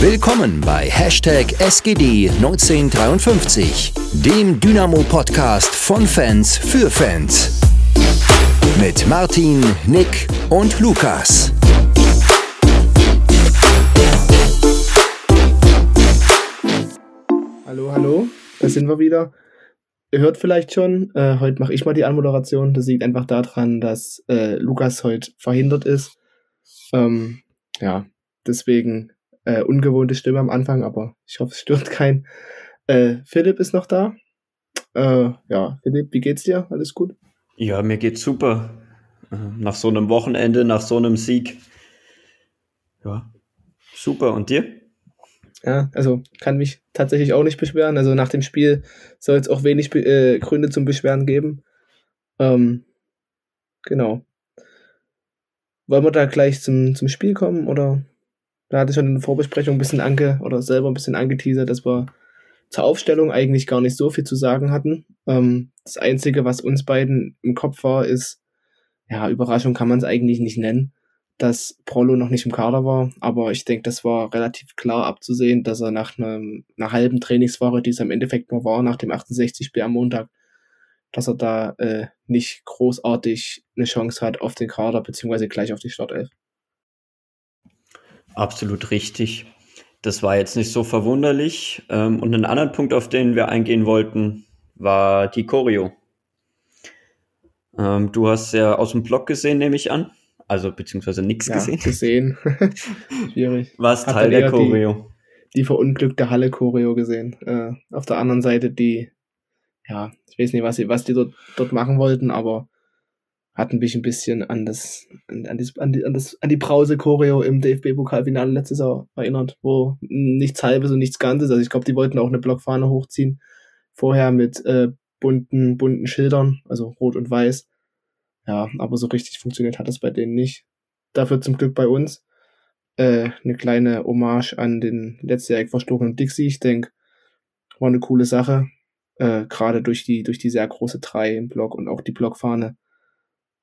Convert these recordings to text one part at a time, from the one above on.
Willkommen bei Hashtag SGD1953, dem Dynamo-Podcast von Fans für Fans. Mit Martin, Nick und Lukas. Hallo, hallo, da sind wir wieder. Ihr hört vielleicht schon, äh, heute mache ich mal die Anmoderation. Das liegt einfach daran, dass äh, Lukas heute verhindert ist. Ähm, ja, deswegen äh, ungewohnte Stimme am Anfang, aber ich hoffe, es stört keinen. Äh, Philipp ist noch da. Äh, ja, Philipp, wie geht's dir? Alles gut? Ja, mir geht's super. Äh, nach so einem Wochenende, nach so einem Sieg. Ja, super. Und dir? Ja, also kann mich tatsächlich auch nicht beschweren. Also nach dem Spiel soll es auch wenig äh, Gründe zum Beschweren geben. Ähm, genau. Wollen wir da gleich zum, zum Spiel kommen oder? Da hatte ich schon in der Vorbesprechung ein bisschen ange oder selber ein bisschen angeteasert, dass wir zur Aufstellung eigentlich gar nicht so viel zu sagen hatten. Ähm, das Einzige, was uns beiden im Kopf war, ist, ja, Überraschung kann man es eigentlich nicht nennen, dass Prolo noch nicht im Kader war, aber ich denke, das war relativ klar abzusehen, dass er nach einem, einer halben Trainingswoche, die es im Endeffekt nur war, nach dem 68 Spiel am Montag, dass er da äh, nicht großartig eine Chance hat auf den Kader, beziehungsweise gleich auf die Startelf. Absolut richtig. Das war jetzt nicht so verwunderlich. Ähm, und ein anderer Punkt, auf den wir eingehen wollten, war die Choreo. Ähm, du hast ja aus dem Blog gesehen, nehme ich an. Also beziehungsweise nichts ja, gesehen. gesehen. Schwierig. Was Teil der Choreo? Die, die verunglückte Halle Choreo gesehen. Äh, auf der anderen Seite die, ja, ich weiß nicht, was, sie, was die dort, dort machen wollten, aber hat mich ein bisschen an das, an, an, die, an, die, an, das, an die Brause-Choreo im DFB-Pokalfinale letztes Jahr erinnert, wo nichts halbes und nichts Ganzes, also ich glaube, die wollten auch eine Blockfahne hochziehen, vorher mit äh, bunten, bunten Schildern, also rot und weiß. Ja, aber so richtig funktioniert hat das bei denen nicht. Dafür zum Glück bei uns äh, eine kleine Hommage an den letztjährig verstorbenen Dixie. Ich denke, war eine coole Sache. Äh, Gerade durch die, durch die sehr große 3 im Block und auch die Blockfahne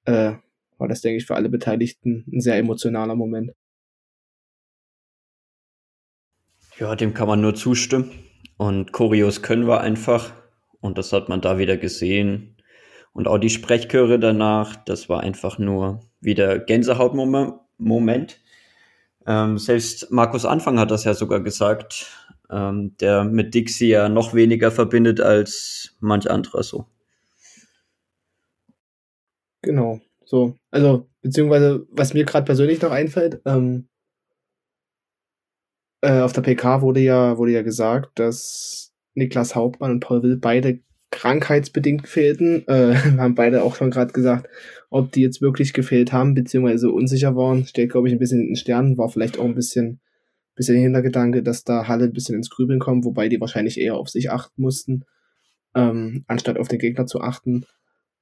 äh, war das, denke ich, für alle Beteiligten ein sehr emotionaler Moment. Ja, dem kann man nur zustimmen. Und Choreos können wir einfach. Und das hat man da wieder gesehen. Und auch die Sprechchöre danach, das war einfach nur wieder Gänsehautmoment. Ähm, selbst Markus Anfang hat das ja sogar gesagt, ähm, der mit Dixie ja noch weniger verbindet als manch anderer so. Genau. So, also, beziehungsweise, was mir gerade persönlich noch einfällt, ähm, äh, auf der PK wurde ja, wurde ja gesagt, dass Niklas Hauptmann und Paul Will beide krankheitsbedingt fehlten. Äh, haben beide auch schon gerade gesagt, ob die jetzt wirklich gefehlt haben, beziehungsweise unsicher waren. Steht, glaube ich, ein bisschen in den Sternen, war vielleicht auch ein bisschen, bisschen Hintergedanke, dass da Halle ein bisschen ins Grübeln kommt, wobei die wahrscheinlich eher auf sich achten mussten, ähm, anstatt auf den Gegner zu achten.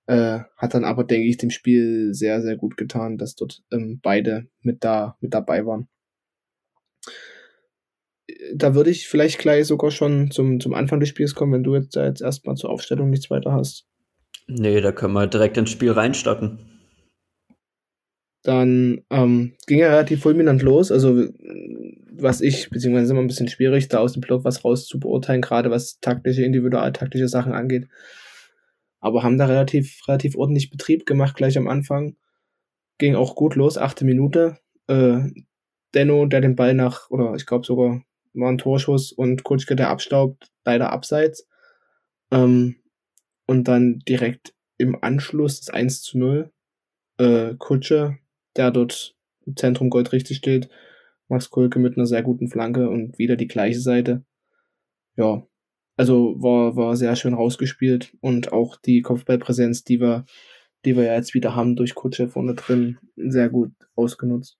Äh, hat dann aber, denke ich, dem Spiel sehr, sehr gut getan, dass dort ähm, beide mit, da, mit dabei waren. Da würde ich vielleicht gleich sogar schon zum, zum Anfang des Spiels kommen, wenn du jetzt, jetzt erstmal zur Aufstellung nichts weiter hast. Nee, da können wir direkt ins Spiel reinstarten. Dann ähm, ging er relativ fulminant los. Also, was ich, beziehungsweise immer ein bisschen schwierig, da aus dem Blog was raus zu beurteilen, gerade was taktische, individualtaktische Sachen angeht aber haben da relativ, relativ ordentlich Betrieb gemacht gleich am Anfang. Ging auch gut los, achte Minute. Äh, Denno, der den Ball nach, oder ich glaube sogar war ein Torschuss und Kutschke, der abstaubt, leider abseits. Ähm, und dann direkt im Anschluss das 1 zu 0. Äh, Kutsche, der dort im Zentrum Gold richtig steht. Max Kulke mit einer sehr guten Flanke und wieder die gleiche Seite. Ja, also war, war sehr schön rausgespielt und auch die Kopfballpräsenz, die wir, die wir ja jetzt wieder haben durch Kutsche vorne drin, sehr gut ausgenutzt.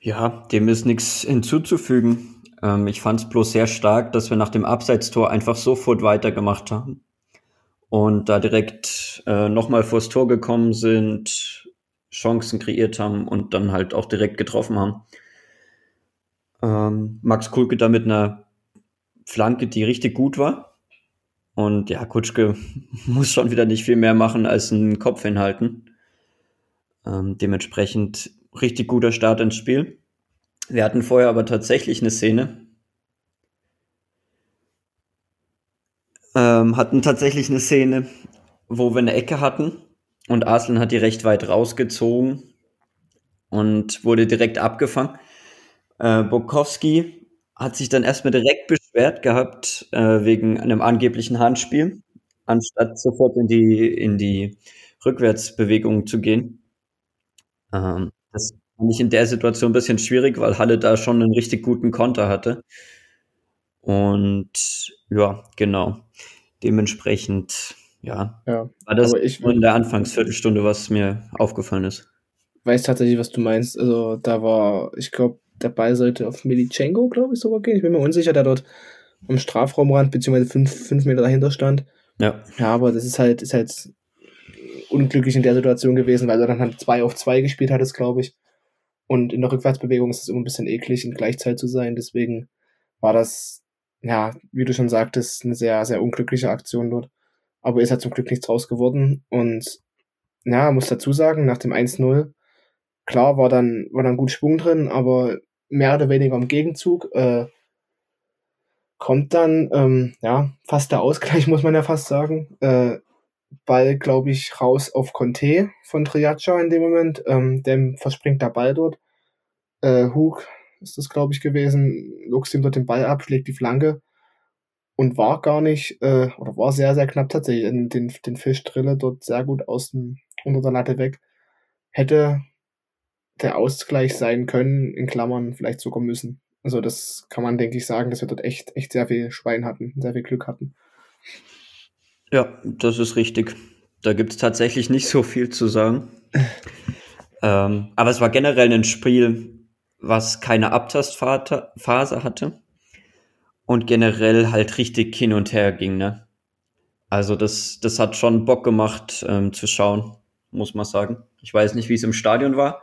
Ja, dem ist nichts hinzuzufügen. Ähm, ich fand es bloß sehr stark, dass wir nach dem Abseitstor einfach sofort weitergemacht haben und da direkt äh, nochmal vors Tor gekommen sind, Chancen kreiert haben und dann halt auch direkt getroffen haben. Ähm, Max Kulke da mit einer Flanke, die richtig gut war. Und ja, Kutschke muss schon wieder nicht viel mehr machen als einen Kopf hinhalten. Ähm, dementsprechend richtig guter Start ins Spiel. Wir hatten vorher aber tatsächlich eine Szene. Ähm, hatten tatsächlich eine Szene, wo wir eine Ecke hatten und Arslan hat die recht weit rausgezogen und wurde direkt abgefangen. Äh, Bukowski hat sich dann erstmal direkt beschwert gehabt äh, wegen einem angeblichen Handspiel, anstatt sofort in die, in die Rückwärtsbewegung zu gehen. Ähm, das fand ich in der Situation ein bisschen schwierig, weil Halle da schon einen richtig guten Konter hatte. Und ja, genau. Dementsprechend, ja, Ja, war das ich in der Anfangsviertelstunde, was mir aufgefallen ist. weiß tatsächlich, was du meinst. Also da war, ich glaube, Ball sollte auf Milichenko, glaube ich, sogar gehen. Ich bin mir unsicher, der dort am Strafraumrand beziehungsweise fünf, fünf Meter dahinter stand. Ja, Ja, aber das ist halt, ist halt unglücklich in der Situation gewesen, weil er dann halt zwei auf zwei gespielt hat, glaube ich. Und in der Rückwärtsbewegung ist es immer ein bisschen eklig, in Gleichzeit zu sein. Deswegen war das, ja, wie du schon sagtest, eine sehr, sehr unglückliche Aktion dort. Aber ist halt zum Glück nichts draus geworden. Und ja, muss dazu sagen, nach dem 1-0, klar war dann, war dann gut Schwung drin, aber mehr oder weniger im Gegenzug. Äh, kommt dann, ähm, ja, fast der Ausgleich, muss man ja fast sagen. Äh, Ball, glaube ich, raus auf Conte von Triaccia in dem Moment. Ähm, dem verspringt der Ball dort. Äh, Hug ist das, glaube ich, gewesen. Lux ihm dort den Ball ab, schlägt die Flanke und war gar nicht, äh, oder war sehr, sehr knapp tatsächlich. Den, den, den Fisch drille dort sehr gut aus dem, unter der Latte weg. Hätte der Ausgleich sein können, in Klammern vielleicht sogar müssen. Also das kann man, denke ich, sagen, dass wir dort echt, echt sehr viel Schwein hatten, sehr viel Glück hatten. ja, das ist richtig. Da gibt es tatsächlich nicht so viel zu sagen. ähm, aber es war generell ein Spiel, was keine Abtastphase hatte und generell halt richtig hin und her ging. Ne? Also das, das hat schon Bock gemacht ähm, zu schauen, muss man sagen. Ich weiß nicht, wie es im Stadion war.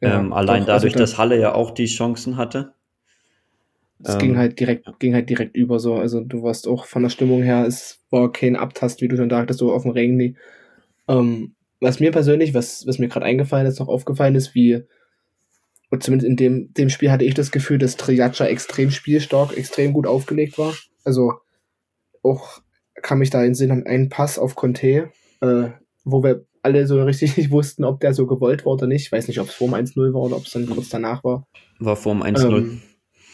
Ja, ähm, allein doch, also dadurch, da- dass Halle ja auch die Chancen hatte. Es Ähm, ging halt direkt, ging halt direkt über so. Also du warst auch von der Stimmung her, es war kein Abtast, wie du schon sagtest, so auf dem Ring. Ähm, was mir persönlich, was, was mir gerade eingefallen ist, noch aufgefallen ist, wie, und zumindest in dem, dem Spiel hatte ich das Gefühl, dass Triaccia extrem spielstark, extrem gut aufgelegt war. Also auch kam ich da in den Sinn an einen Pass auf Conte, äh, wo wir alle so richtig nicht wussten, ob der so gewollt war oder nicht. Ich weiß nicht, ob es vor dem 1-0 war oder ob es dann kurz danach war. War vor dem 1-0. Ähm,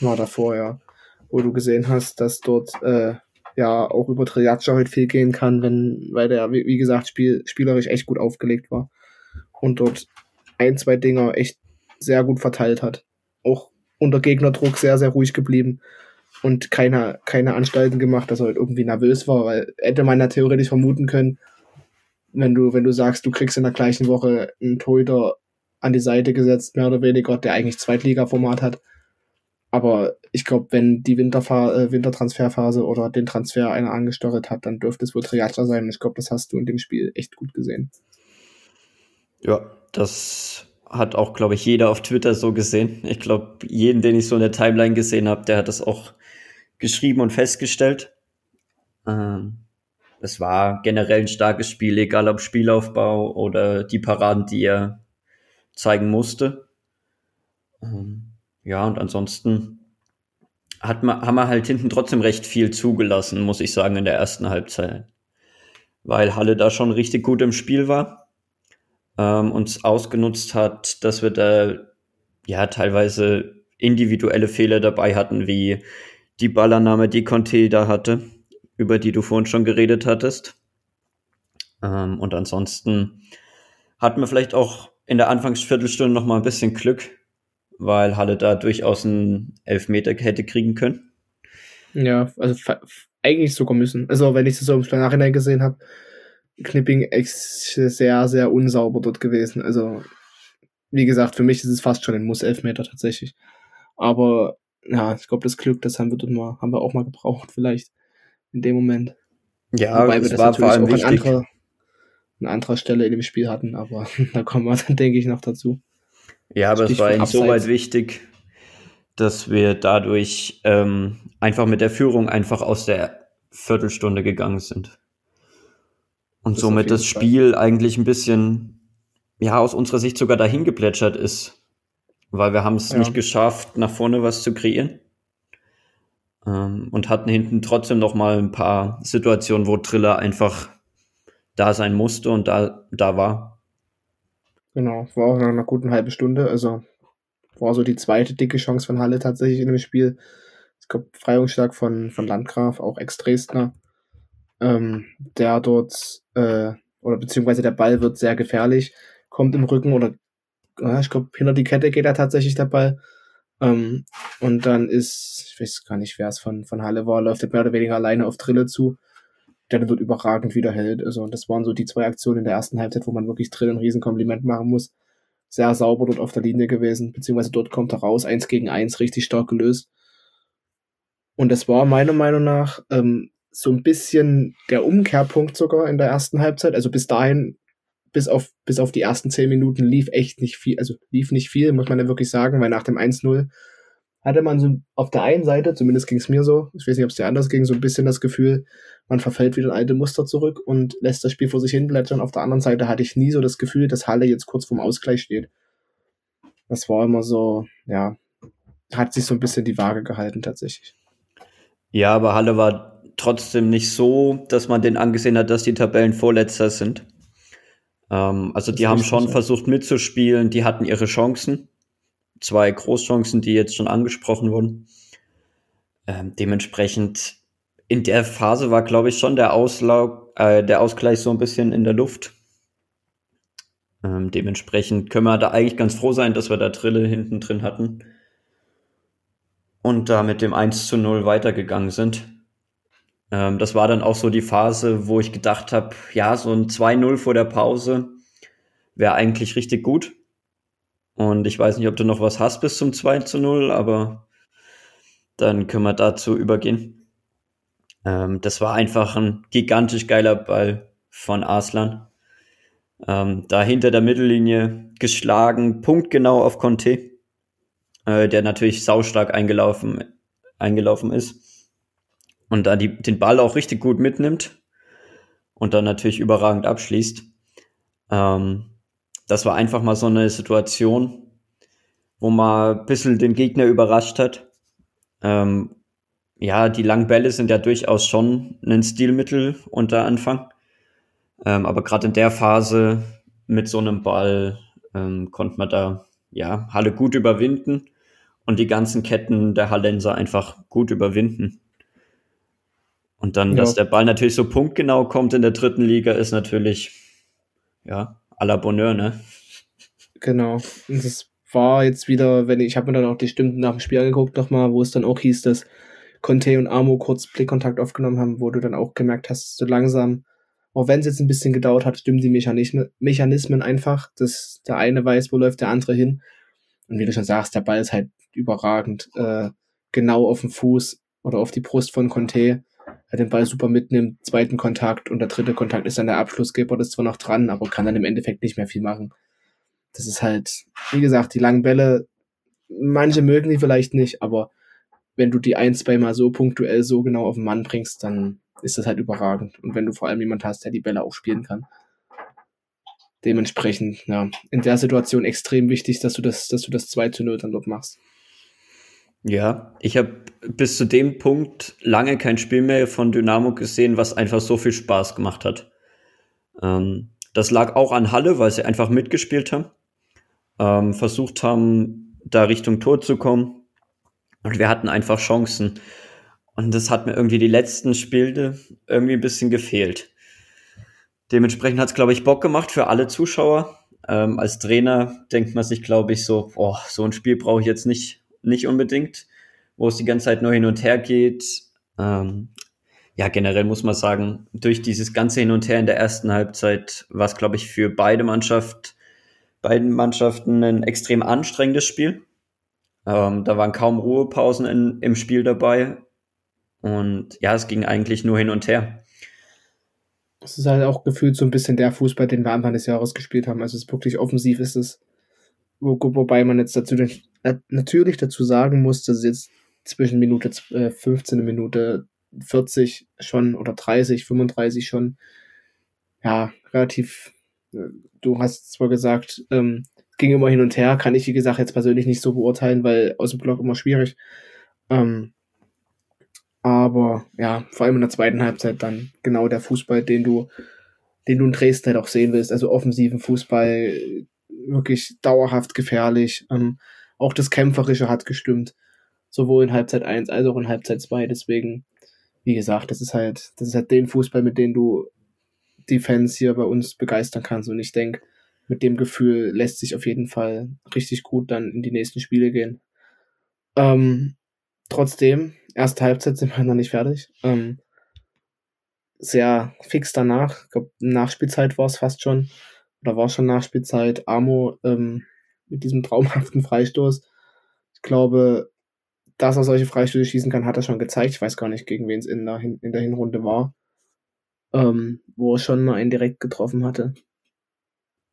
war davor, ja. Wo du gesehen hast, dass dort äh, ja auch über Triaccia heute viel gehen kann, wenn, weil der, wie, wie gesagt, spiel, spielerisch echt gut aufgelegt war. Und dort ein, zwei Dinger echt sehr gut verteilt hat. Auch unter Gegnerdruck sehr, sehr ruhig geblieben und keine, keine Anstalten gemacht, dass er halt irgendwie nervös war, weil hätte man ja theoretisch vermuten können, wenn du, wenn du sagst, du kriegst in der gleichen Woche einen Torhüter an die Seite gesetzt, mehr oder weniger, der eigentlich Zweitliga-Format hat. Aber ich glaube, wenn die Winterfa äh, Wintertransferphase oder den Transfer einer angesteuert hat, dann dürfte es wohl Triaccia sein. Ich glaube, das hast du in dem Spiel echt gut gesehen. Ja, das hat auch, glaube ich, jeder auf Twitter so gesehen. Ich glaube, jeden, den ich so in der Timeline gesehen habe, der hat das auch geschrieben und festgestellt. Ähm, es war generell ein starkes Spiel, egal ob Spielaufbau oder die Paraden, die er zeigen musste. Ähm, ja, und ansonsten hat man, haben wir halt hinten trotzdem recht viel zugelassen, muss ich sagen, in der ersten Halbzeit. Weil Halle da schon richtig gut im Spiel war ähm, uns ausgenutzt hat, dass wir da ja teilweise individuelle Fehler dabei hatten, wie die Ballannahme, die Conte da hatte, über die du vorhin schon geredet hattest. Ähm, und ansonsten hatten wir vielleicht auch in der Anfangsviertelstunde noch mal ein bisschen Glück, weil Halle da durchaus einen Elfmeter hätte kriegen können. Ja, also eigentlich sogar müssen. Also wenn ich das so im Nachhinein gesehen habe, Knipping echt sehr, sehr unsauber dort gewesen. Also wie gesagt, für mich ist es fast schon ein Muss-Elfmeter tatsächlich. Aber ja, ich glaube, das Glück, das haben wir dort mal, haben wir auch mal gebraucht, vielleicht in dem Moment. Ja, Wobei wir es das war natürlich auch an wichtig. anderer, an anderer Stelle in dem Spiel hatten, aber da kommen wir dann, denke ich, noch dazu. Ja, aber es war Stichwort insoweit Abseits. wichtig, dass wir dadurch ähm, einfach mit der Führung einfach aus der Viertelstunde gegangen sind. Und Das somit das jeden Fall. Spiel eigentlich ein bisschen, ja, aus unserer Sicht sogar dahin geplätschert ist. weil wir haben es Ja. nicht geschafft, nach vorne was zu kreieren. Ähm, und hatten hinten trotzdem noch mal ein paar Situationen, wo Triller einfach da sein musste und da, da war. Genau, war auch nach einer guten halben Stunde. Also war so die zweite dicke Chance von Halle tatsächlich in dem Spiel. Es gab Freiungsschlag von, von Landgraf, auch Ex-Dresdner. Ähm, der dort, äh, oder beziehungsweise der Ball wird sehr gefährlich, kommt im Rücken oder ja, ich glaube, hinter die Kette geht er tatsächlich der Ball. Ähm, und dann ist, ich weiß gar nicht, wer es von, von Halle war, läuft er mehr oder weniger alleine auf Trille zu, der dann dort überragend wieder hält. Also, das waren so die zwei Aktionen in der ersten Halbzeit, wo man wirklich Trill ein Riesenkompliment machen muss. Sehr sauber dort auf der Linie gewesen, beziehungsweise dort kommt er raus, eins gegen eins, richtig stark gelöst. Und das war meiner Meinung nach ähm, so ein bisschen der Umkehrpunkt sogar in der ersten Halbzeit. Also bis dahin, bis auf, bis auf die ersten zehn Minuten lief echt nicht viel, also lief nicht viel, muss man ja wirklich sagen, weil nach dem 1-0 hatte man so auf der einen Seite, zumindest ging es mir so, ich weiß nicht, ob es dir anders ging, so ein bisschen das Gefühl, man verfällt wieder in alte Muster zurück und lässt das Spiel vor sich hin plätschern. Auf der anderen Seite hatte ich nie so das Gefühl, dass Halle jetzt kurz vorm Ausgleich steht. Das war immer so, ja, hat sich so ein bisschen die Waage gehalten tatsächlich. Ja, aber Halle war trotzdem nicht so, dass man den angesehen hat, dass die Tabellenvorletzter sind. Ähm, also die haben schon so. versucht mitzuspielen, die hatten ihre Chancen. Zwei Großchancen, die jetzt schon angesprochen wurden. Ähm, dementsprechend in der Phase war, glaube ich, schon der, Auslau äh, der Ausgleich so ein bisschen in der Luft. Ähm, dementsprechend können wir da eigentlich ganz froh sein, dass wir da Trille hinten drin hatten und da mit dem 1 zu 0 weitergegangen sind. Ähm, das war dann auch so die Phase, wo ich gedacht habe, ja, so ein 2-0 vor der Pause wäre eigentlich richtig gut. Und ich weiß nicht, ob du noch was hast bis zum 2 zu 0, aber dann können wir dazu übergehen. Ähm, das war einfach ein gigantisch geiler Ball von Arslan. Ähm, da hinter der Mittellinie geschlagen, punktgenau auf Conte, äh, der natürlich saustark eingelaufen, eingelaufen ist. Und da die, den Ball auch richtig gut mitnimmt und dann natürlich überragend abschließt. Ähm, das war einfach mal so eine Situation, wo man ein bisschen den Gegner überrascht hat. Ähm, ja, die langen Bälle sind ja durchaus schon ein Stilmittel unter Anfang. Ähm, aber gerade in der Phase mit so einem Ball ähm, konnte man da ja Halle gut überwinden und die ganzen Ketten der Hallenser einfach gut überwinden. Und dann, Ja. dass der Ball natürlich so punktgenau kommt in der dritten Liga, ist natürlich ja à la Bonheur, ne? Genau. Und das war jetzt wieder, wenn ich, ich habe mir dann auch die Stimmen nach dem Spiel angeguckt nochmal, wo es dann auch hieß, dass Conte und Amo kurz Blickkontakt aufgenommen haben, wo du dann auch gemerkt hast, so langsam, auch wenn es jetzt ein bisschen gedauert hat, stimmen die Mechanismen, Mechanismen einfach, dass der eine weiß, wo läuft der andere hin. Und wie du schon sagst, der Ball ist halt überragend, äh, genau auf den Fuß oder auf die Brust von Conte, er den Ball super mitnimmt, zweiten Kontakt und der dritte Kontakt ist dann der Abschlussgeber, das ist zwar noch dran, aber kann dann im Endeffekt nicht mehr viel machen das ist halt, wie gesagt, die langen Bälle, manche mögen die vielleicht nicht, aber wenn du die ein, zwei Mal so punktuell so genau auf den Mann bringst, dann ist das halt überragend. Und wenn du vor allem jemand hast, der die Bälle auch spielen kann. Dementsprechend, ja, in der Situation extrem wichtig, dass du das, dass du das 2 zu 0 dann dort machst. Ja, ich habe bis zu dem Punkt lange kein Spiel mehr von Dynamo gesehen, was einfach so viel Spaß gemacht hat. Ähm, das lag auch an Halle, weil sie einfach mitgespielt haben, ähm, versucht haben, da Richtung Tor zu kommen. Und wir hatten einfach Chancen. Und das hat mir irgendwie die letzten Spiele irgendwie ein bisschen gefehlt. Dementsprechend hat es, glaube ich, Bock gemacht für alle Zuschauer. Ähm, als Trainer denkt man sich, glaube ich, so, oh, so ein Spiel brauche ich jetzt nicht, nicht unbedingt, wo es die ganze Zeit nur hin und her geht. Ähm, ja, generell muss man sagen, durch dieses ganze Hin und Her in der ersten Halbzeit war es, glaube ich, für beide Mannschaft, beiden Mannschaften ein extrem anstrengendes Spiel. Ähm, da waren kaum Ruhepausen in, im Spiel dabei. Und ja, es ging eigentlich nur hin und her. Es ist halt auch gefühlt so ein bisschen der Fußball, den wir Anfang des Jahres gespielt haben. Also es wirklich offensiv ist es. Wo, wobei man jetzt dazu äh, natürlich dazu sagen muss, dass es jetzt zwischen Minute äh, 15 und Minute 40 schon oder 30, 35 schon ja relativ. Äh, du hast zwar gesagt, ähm, ging immer hin und her, kann ich, wie gesagt, jetzt persönlich nicht so beurteilen, weil aus dem Block immer schwierig. Ähm, aber ja, vor allem in der zweiten Halbzeit dann genau der Fußball, den du, den du in Dresden halt auch sehen willst. Also offensiven Fußball, wirklich dauerhaft gefährlich. Ähm, auch das Kämpferische hat gestimmt. Sowohl in Halbzeit 1 als auch in Halbzeit 2. Deswegen, wie gesagt, das ist halt, das ist halt den Fußball, mit dem du die Fans hier bei uns begeistern kannst. Und ich denke, mit dem Gefühl lässt sich auf jeden Fall richtig gut dann in die nächsten Spiele gehen. Ähm, trotzdem, erste Halbzeit sind wir noch nicht fertig. Ähm, sehr fix danach. Ich glaube, Nachspielzeit war es fast schon. Oder war schon Nachspielzeit. Amo ähm, mit diesem traumhaften Freistoß. Ich glaube, dass er solche Freistöße schießen kann, hat er schon gezeigt. Ich weiß gar nicht, gegen wen es in der, Hin in der Hinrunde war. Ähm, wo er schon mal einen direkt getroffen hatte.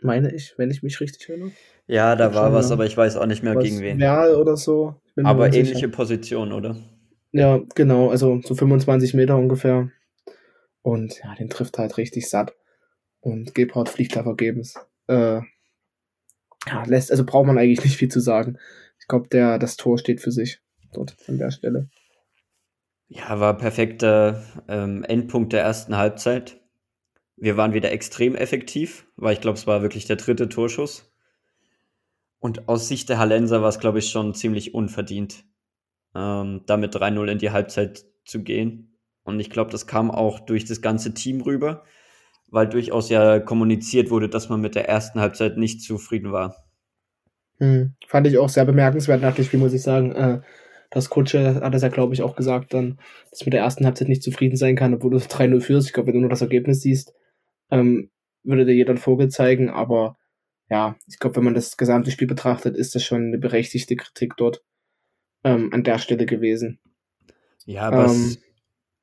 Meine ich, wenn ich mich richtig erinnere. Ja, da war was, aber ich weiß auch nicht mehr gegen wen. Real oder so. aber ähnliche sicher. Position, oder? Ja, genau, also so 25 Meter ungefähr. Und ja, den trifft halt richtig satt. Und Gebhardt fliegt da vergebens. Äh, ja, lässt, also braucht man eigentlich nicht viel zu sagen. Ich glaube, der, das Tor steht für sich dort an der Stelle. Ja, war perfekter ähm, Endpunkt der ersten Halbzeit. Wir waren wieder extrem effektiv, weil ich glaube, es war wirklich der dritte Torschuss. Und aus Sicht der Hallenser war es, glaube ich, schon ziemlich unverdient, ähm, damit 3-0 in die Halbzeit zu gehen. Und ich glaube, das kam auch durch das ganze Team rüber, weil durchaus ja kommuniziert wurde, dass man mit der ersten Halbzeit nicht zufrieden war. Hm, fand ich auch sehr bemerkenswert nach dem Spiel, muss ich sagen. Äh, das Kutsche hat es ja, glaube ich, auch gesagt, dann, dass mit der ersten Halbzeit nicht zufrieden sein kann, obwohl du 3-0 führst. Ich glaube, wenn du nur das Ergebnis siehst, ähm, würde dir jeder einen Vogel zeigen, aber ja, ich glaube, wenn man das gesamte Spiel betrachtet, ist das schon eine berechtigte Kritik dort ähm, an der Stelle gewesen. Ja, aber ähm,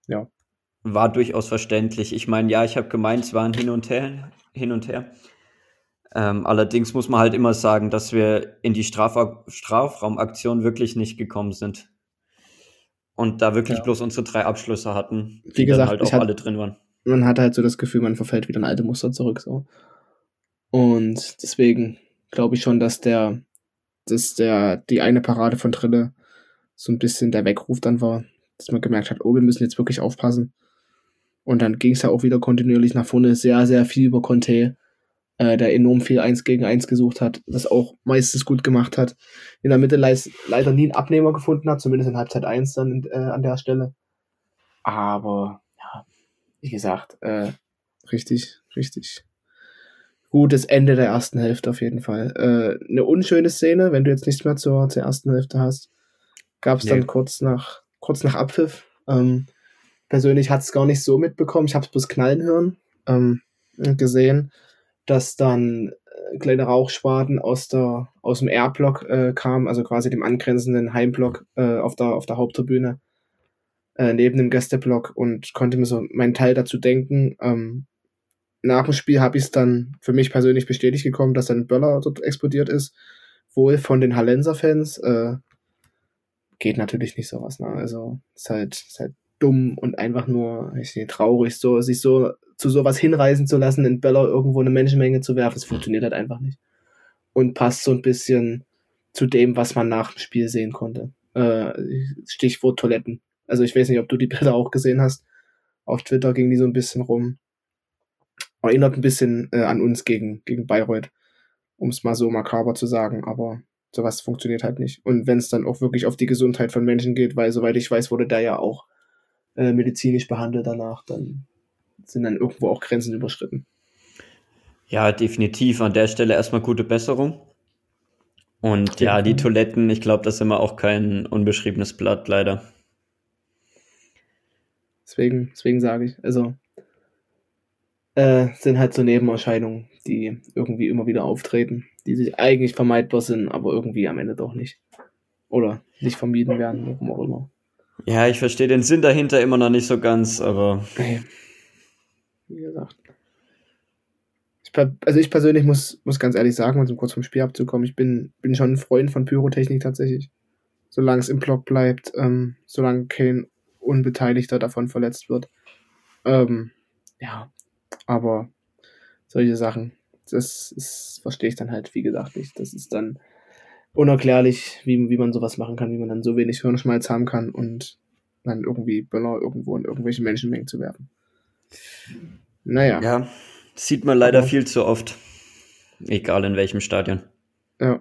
ja. War durchaus verständlich. Ich meine, ja, ich habe gemeint, es waren hin und her, hin und her. Ähm, allerdings muss man halt immer sagen, dass wir in die Straf Strafraumaktion wirklich nicht gekommen sind. Und da wirklich ja. bloß unsere drei Abschlüsse hatten, die Wie gesagt, dann halt auch hat, alle drin waren. Man hat halt so das Gefühl, man verfällt wieder in alte Muster zurück. So. Und deswegen glaube ich schon, dass der, dass der, die eine Parade von Trille so ein bisschen der Weckruf dann war, dass man gemerkt hat, oh, wir müssen jetzt wirklich aufpassen. Und dann ging es ja auch wieder kontinuierlich nach vorne, sehr, sehr viel über Conte, äh, der enorm viel 1 gegen 1 gesucht hat, das auch meistens gut gemacht hat. In der Mitte leider nie einen Abnehmer gefunden hat, zumindest in Halbzeit 1 dann äh, an der Stelle. Aber, ja, wie gesagt, äh, richtig, richtig gutes Ende der ersten Hälfte auf jeden Fall. Äh, eine unschöne Szene, wenn du jetzt nichts mehr zur, zur ersten Hälfte hast, gab es nee. dann kurz nach, kurz nach Abpfiff. Ähm, persönlich hat es gar nicht so mitbekommen. Ich habe es bloß knallen hören ähm, gesehen, dass dann äh, kleine Rauchschwaden aus der aus dem R-Block äh, kamen, also quasi dem angrenzenden Heimblock äh, auf der auf der Haupttribüne äh, neben dem Gästeblock und konnte mir so meinen Teil dazu denken. Ähm, nach dem Spiel habe ich es dann für mich persönlich bestätigt gekommen, dass ein Böller dort explodiert ist. Wohl von den Hallenser-Fans. Äh, geht natürlich nicht sowas. Ne? Also ist halt, ist halt dumm und einfach nur ich nicht, traurig, so sich so zu sowas hinreißen zu lassen, in Böller irgendwo eine Menschenmenge zu werfen. Es funktioniert halt einfach nicht. Und passt so ein bisschen zu dem, was man nach dem Spiel sehen konnte. Äh, Stichwort Toiletten. Also ich weiß nicht, ob du die Bilder auch gesehen hast. Auf Twitter ging die so ein bisschen rum erinnert ein bisschen äh, an uns gegen, gegen Bayreuth, um es mal so makaber zu sagen, aber sowas funktioniert halt nicht. Und wenn es dann auch wirklich auf die Gesundheit von Menschen geht, weil soweit ich weiß, wurde der ja auch äh, medizinisch behandelt danach, dann sind dann irgendwo auch Grenzen überschritten. Ja, definitiv. An der Stelle erstmal gute Besserung. Und ja, die Toiletten, ich glaube, das ist immer auch kein unbeschriebenes Blatt, leider. Deswegen, deswegen sage ich, also äh, sind halt so Nebenerscheinungen, die irgendwie immer wieder auftreten, die sich eigentlich vermeidbar sind, aber irgendwie am Ende doch nicht. Oder nicht vermieden werden, warum auch immer. Ja, ich verstehe den Sinn dahinter immer noch nicht so ganz, aber. Okay. Wie gesagt. Ich, also ich persönlich muss, muss ganz ehrlich sagen, um kurz vom Spiel abzukommen, ich bin, bin schon ein Freund von Pyrotechnik tatsächlich. Solange es im Block bleibt, ähm, solange kein Unbeteiligter davon verletzt wird. Ähm, ja, aber solche Sachen, das ist, verstehe ich dann halt, wie gesagt, nicht. Das ist dann unerklärlich, wie, wie man sowas machen kann, wie man dann so wenig Hirnschmalz haben kann und dann irgendwie Böller irgendwo in irgendwelche Menschenmengen zu werfen. Naja. Ja, sieht man leider viel zu oft. Egal in welchem Stadion. Ja.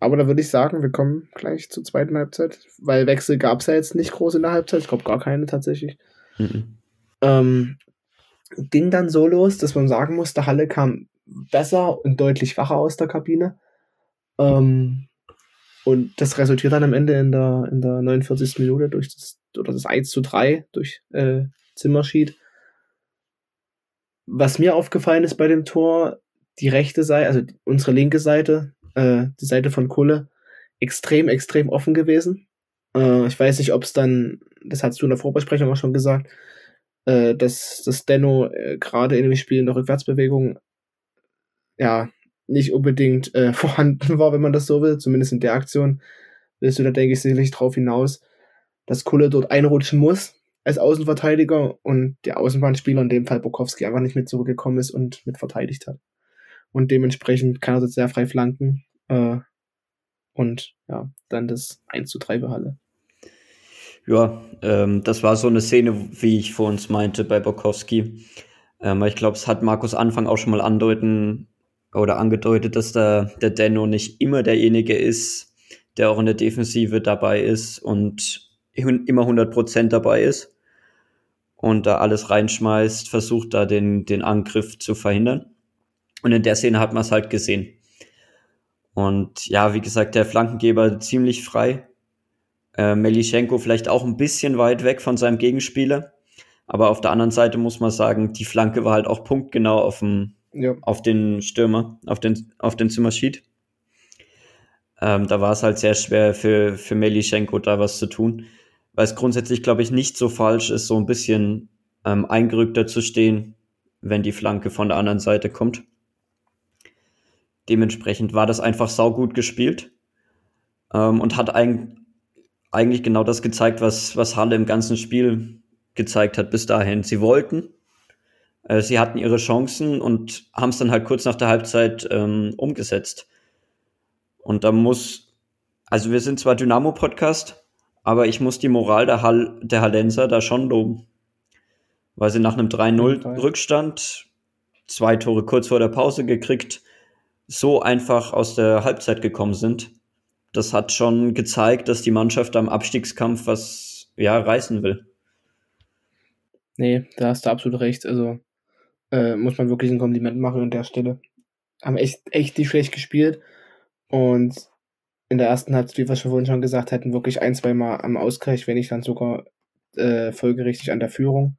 Aber da würde ich sagen, wir kommen gleich zur zweiten Halbzeit, weil Wechsel gab es ja jetzt nicht groß in der Halbzeit. Ich glaube gar keine tatsächlich. Mhm. Ähm, ging dann so los, dass man sagen muss, der Halle kam besser und deutlich wacher aus der Kabine. Ähm, und das resultiert dann am Ende in der, in der 49. Minute durch das, oder das 1 zu 3 durch äh, Zimmerschied. Was mir aufgefallen ist bei dem Tor, die rechte Seite, also unsere linke Seite, äh, die Seite von Kulle, extrem, extrem offen gewesen. Äh, ich weiß nicht, ob es dann, das hast du in der Vorbesprechung auch schon gesagt, äh, dass das Denno äh, gerade in dem Spiel in der Rückwärtsbewegung ja nicht unbedingt äh, vorhanden war, wenn man das so will, zumindest in der Aktion, willst du da, denke ich, sicherlich drauf hinaus, dass Kulle dort einrutschen muss als Außenverteidiger und der Außenbahnspieler, in dem Fall Bokowski, einfach nicht mit zurückgekommen ist und mit verteidigt hat. Und dementsprechend kann er dort sehr frei flanken äh, und ja, dann das 1 zu 3 Halle. Ja, ähm, das war so eine Szene, wie ich vor uns meinte bei Bokowski. Ähm, ich glaube, es hat Markus Anfang auch schon mal andeuten oder angedeutet, dass der, der Denno nicht immer derjenige ist, der auch in der Defensive dabei ist und immer 100% dabei ist und da alles reinschmeißt, versucht da den, den Angriff zu verhindern. Und in der Szene hat man es halt gesehen. Und ja, wie gesagt, der Flankengeber ziemlich frei. Äh, Melischenko vielleicht auch ein bisschen weit weg von seinem Gegenspieler. Aber auf der anderen Seite muss man sagen, die Flanke war halt auch punktgenau auf dem, ja. auf den Stürmer, auf den, auf den Zimmerschied. Ähm, da war es halt sehr schwer für, für Melischenko da was zu tun, weil es grundsätzlich, glaube ich, nicht so falsch ist, so ein bisschen ähm, eingerückter zu stehen, wenn die Flanke von der anderen Seite kommt. Dementsprechend war das einfach saugut gespielt ähm, und hat ein, eigentlich genau das gezeigt, was, was Halle im ganzen Spiel gezeigt hat bis dahin. Sie wollten, äh, sie hatten ihre Chancen und haben es dann halt kurz nach der Halbzeit ähm, umgesetzt. Und da muss, also wir sind zwar Dynamo-Podcast, aber ich muss die Moral der, Hall, der Hallenser da schon loben. Weil sie nach einem 3-0 Rückstand zwei Tore kurz vor der Pause gekriegt, so einfach aus der Halbzeit gekommen sind. Das hat schon gezeigt, dass die Mannschaft am Abstiegskampf was ja reißen will. Nee, da hast du absolut recht. Also äh, muss man wirklich ein Kompliment machen an der Stelle. Haben echt, echt nicht schlecht gespielt. Und in der ersten Halbzeit, wie wir vorhin schon gesagt hatten, wirklich ein, zwei Mal am Ausgleich, wenn nicht dann sogar äh, folgerichtig an der Führung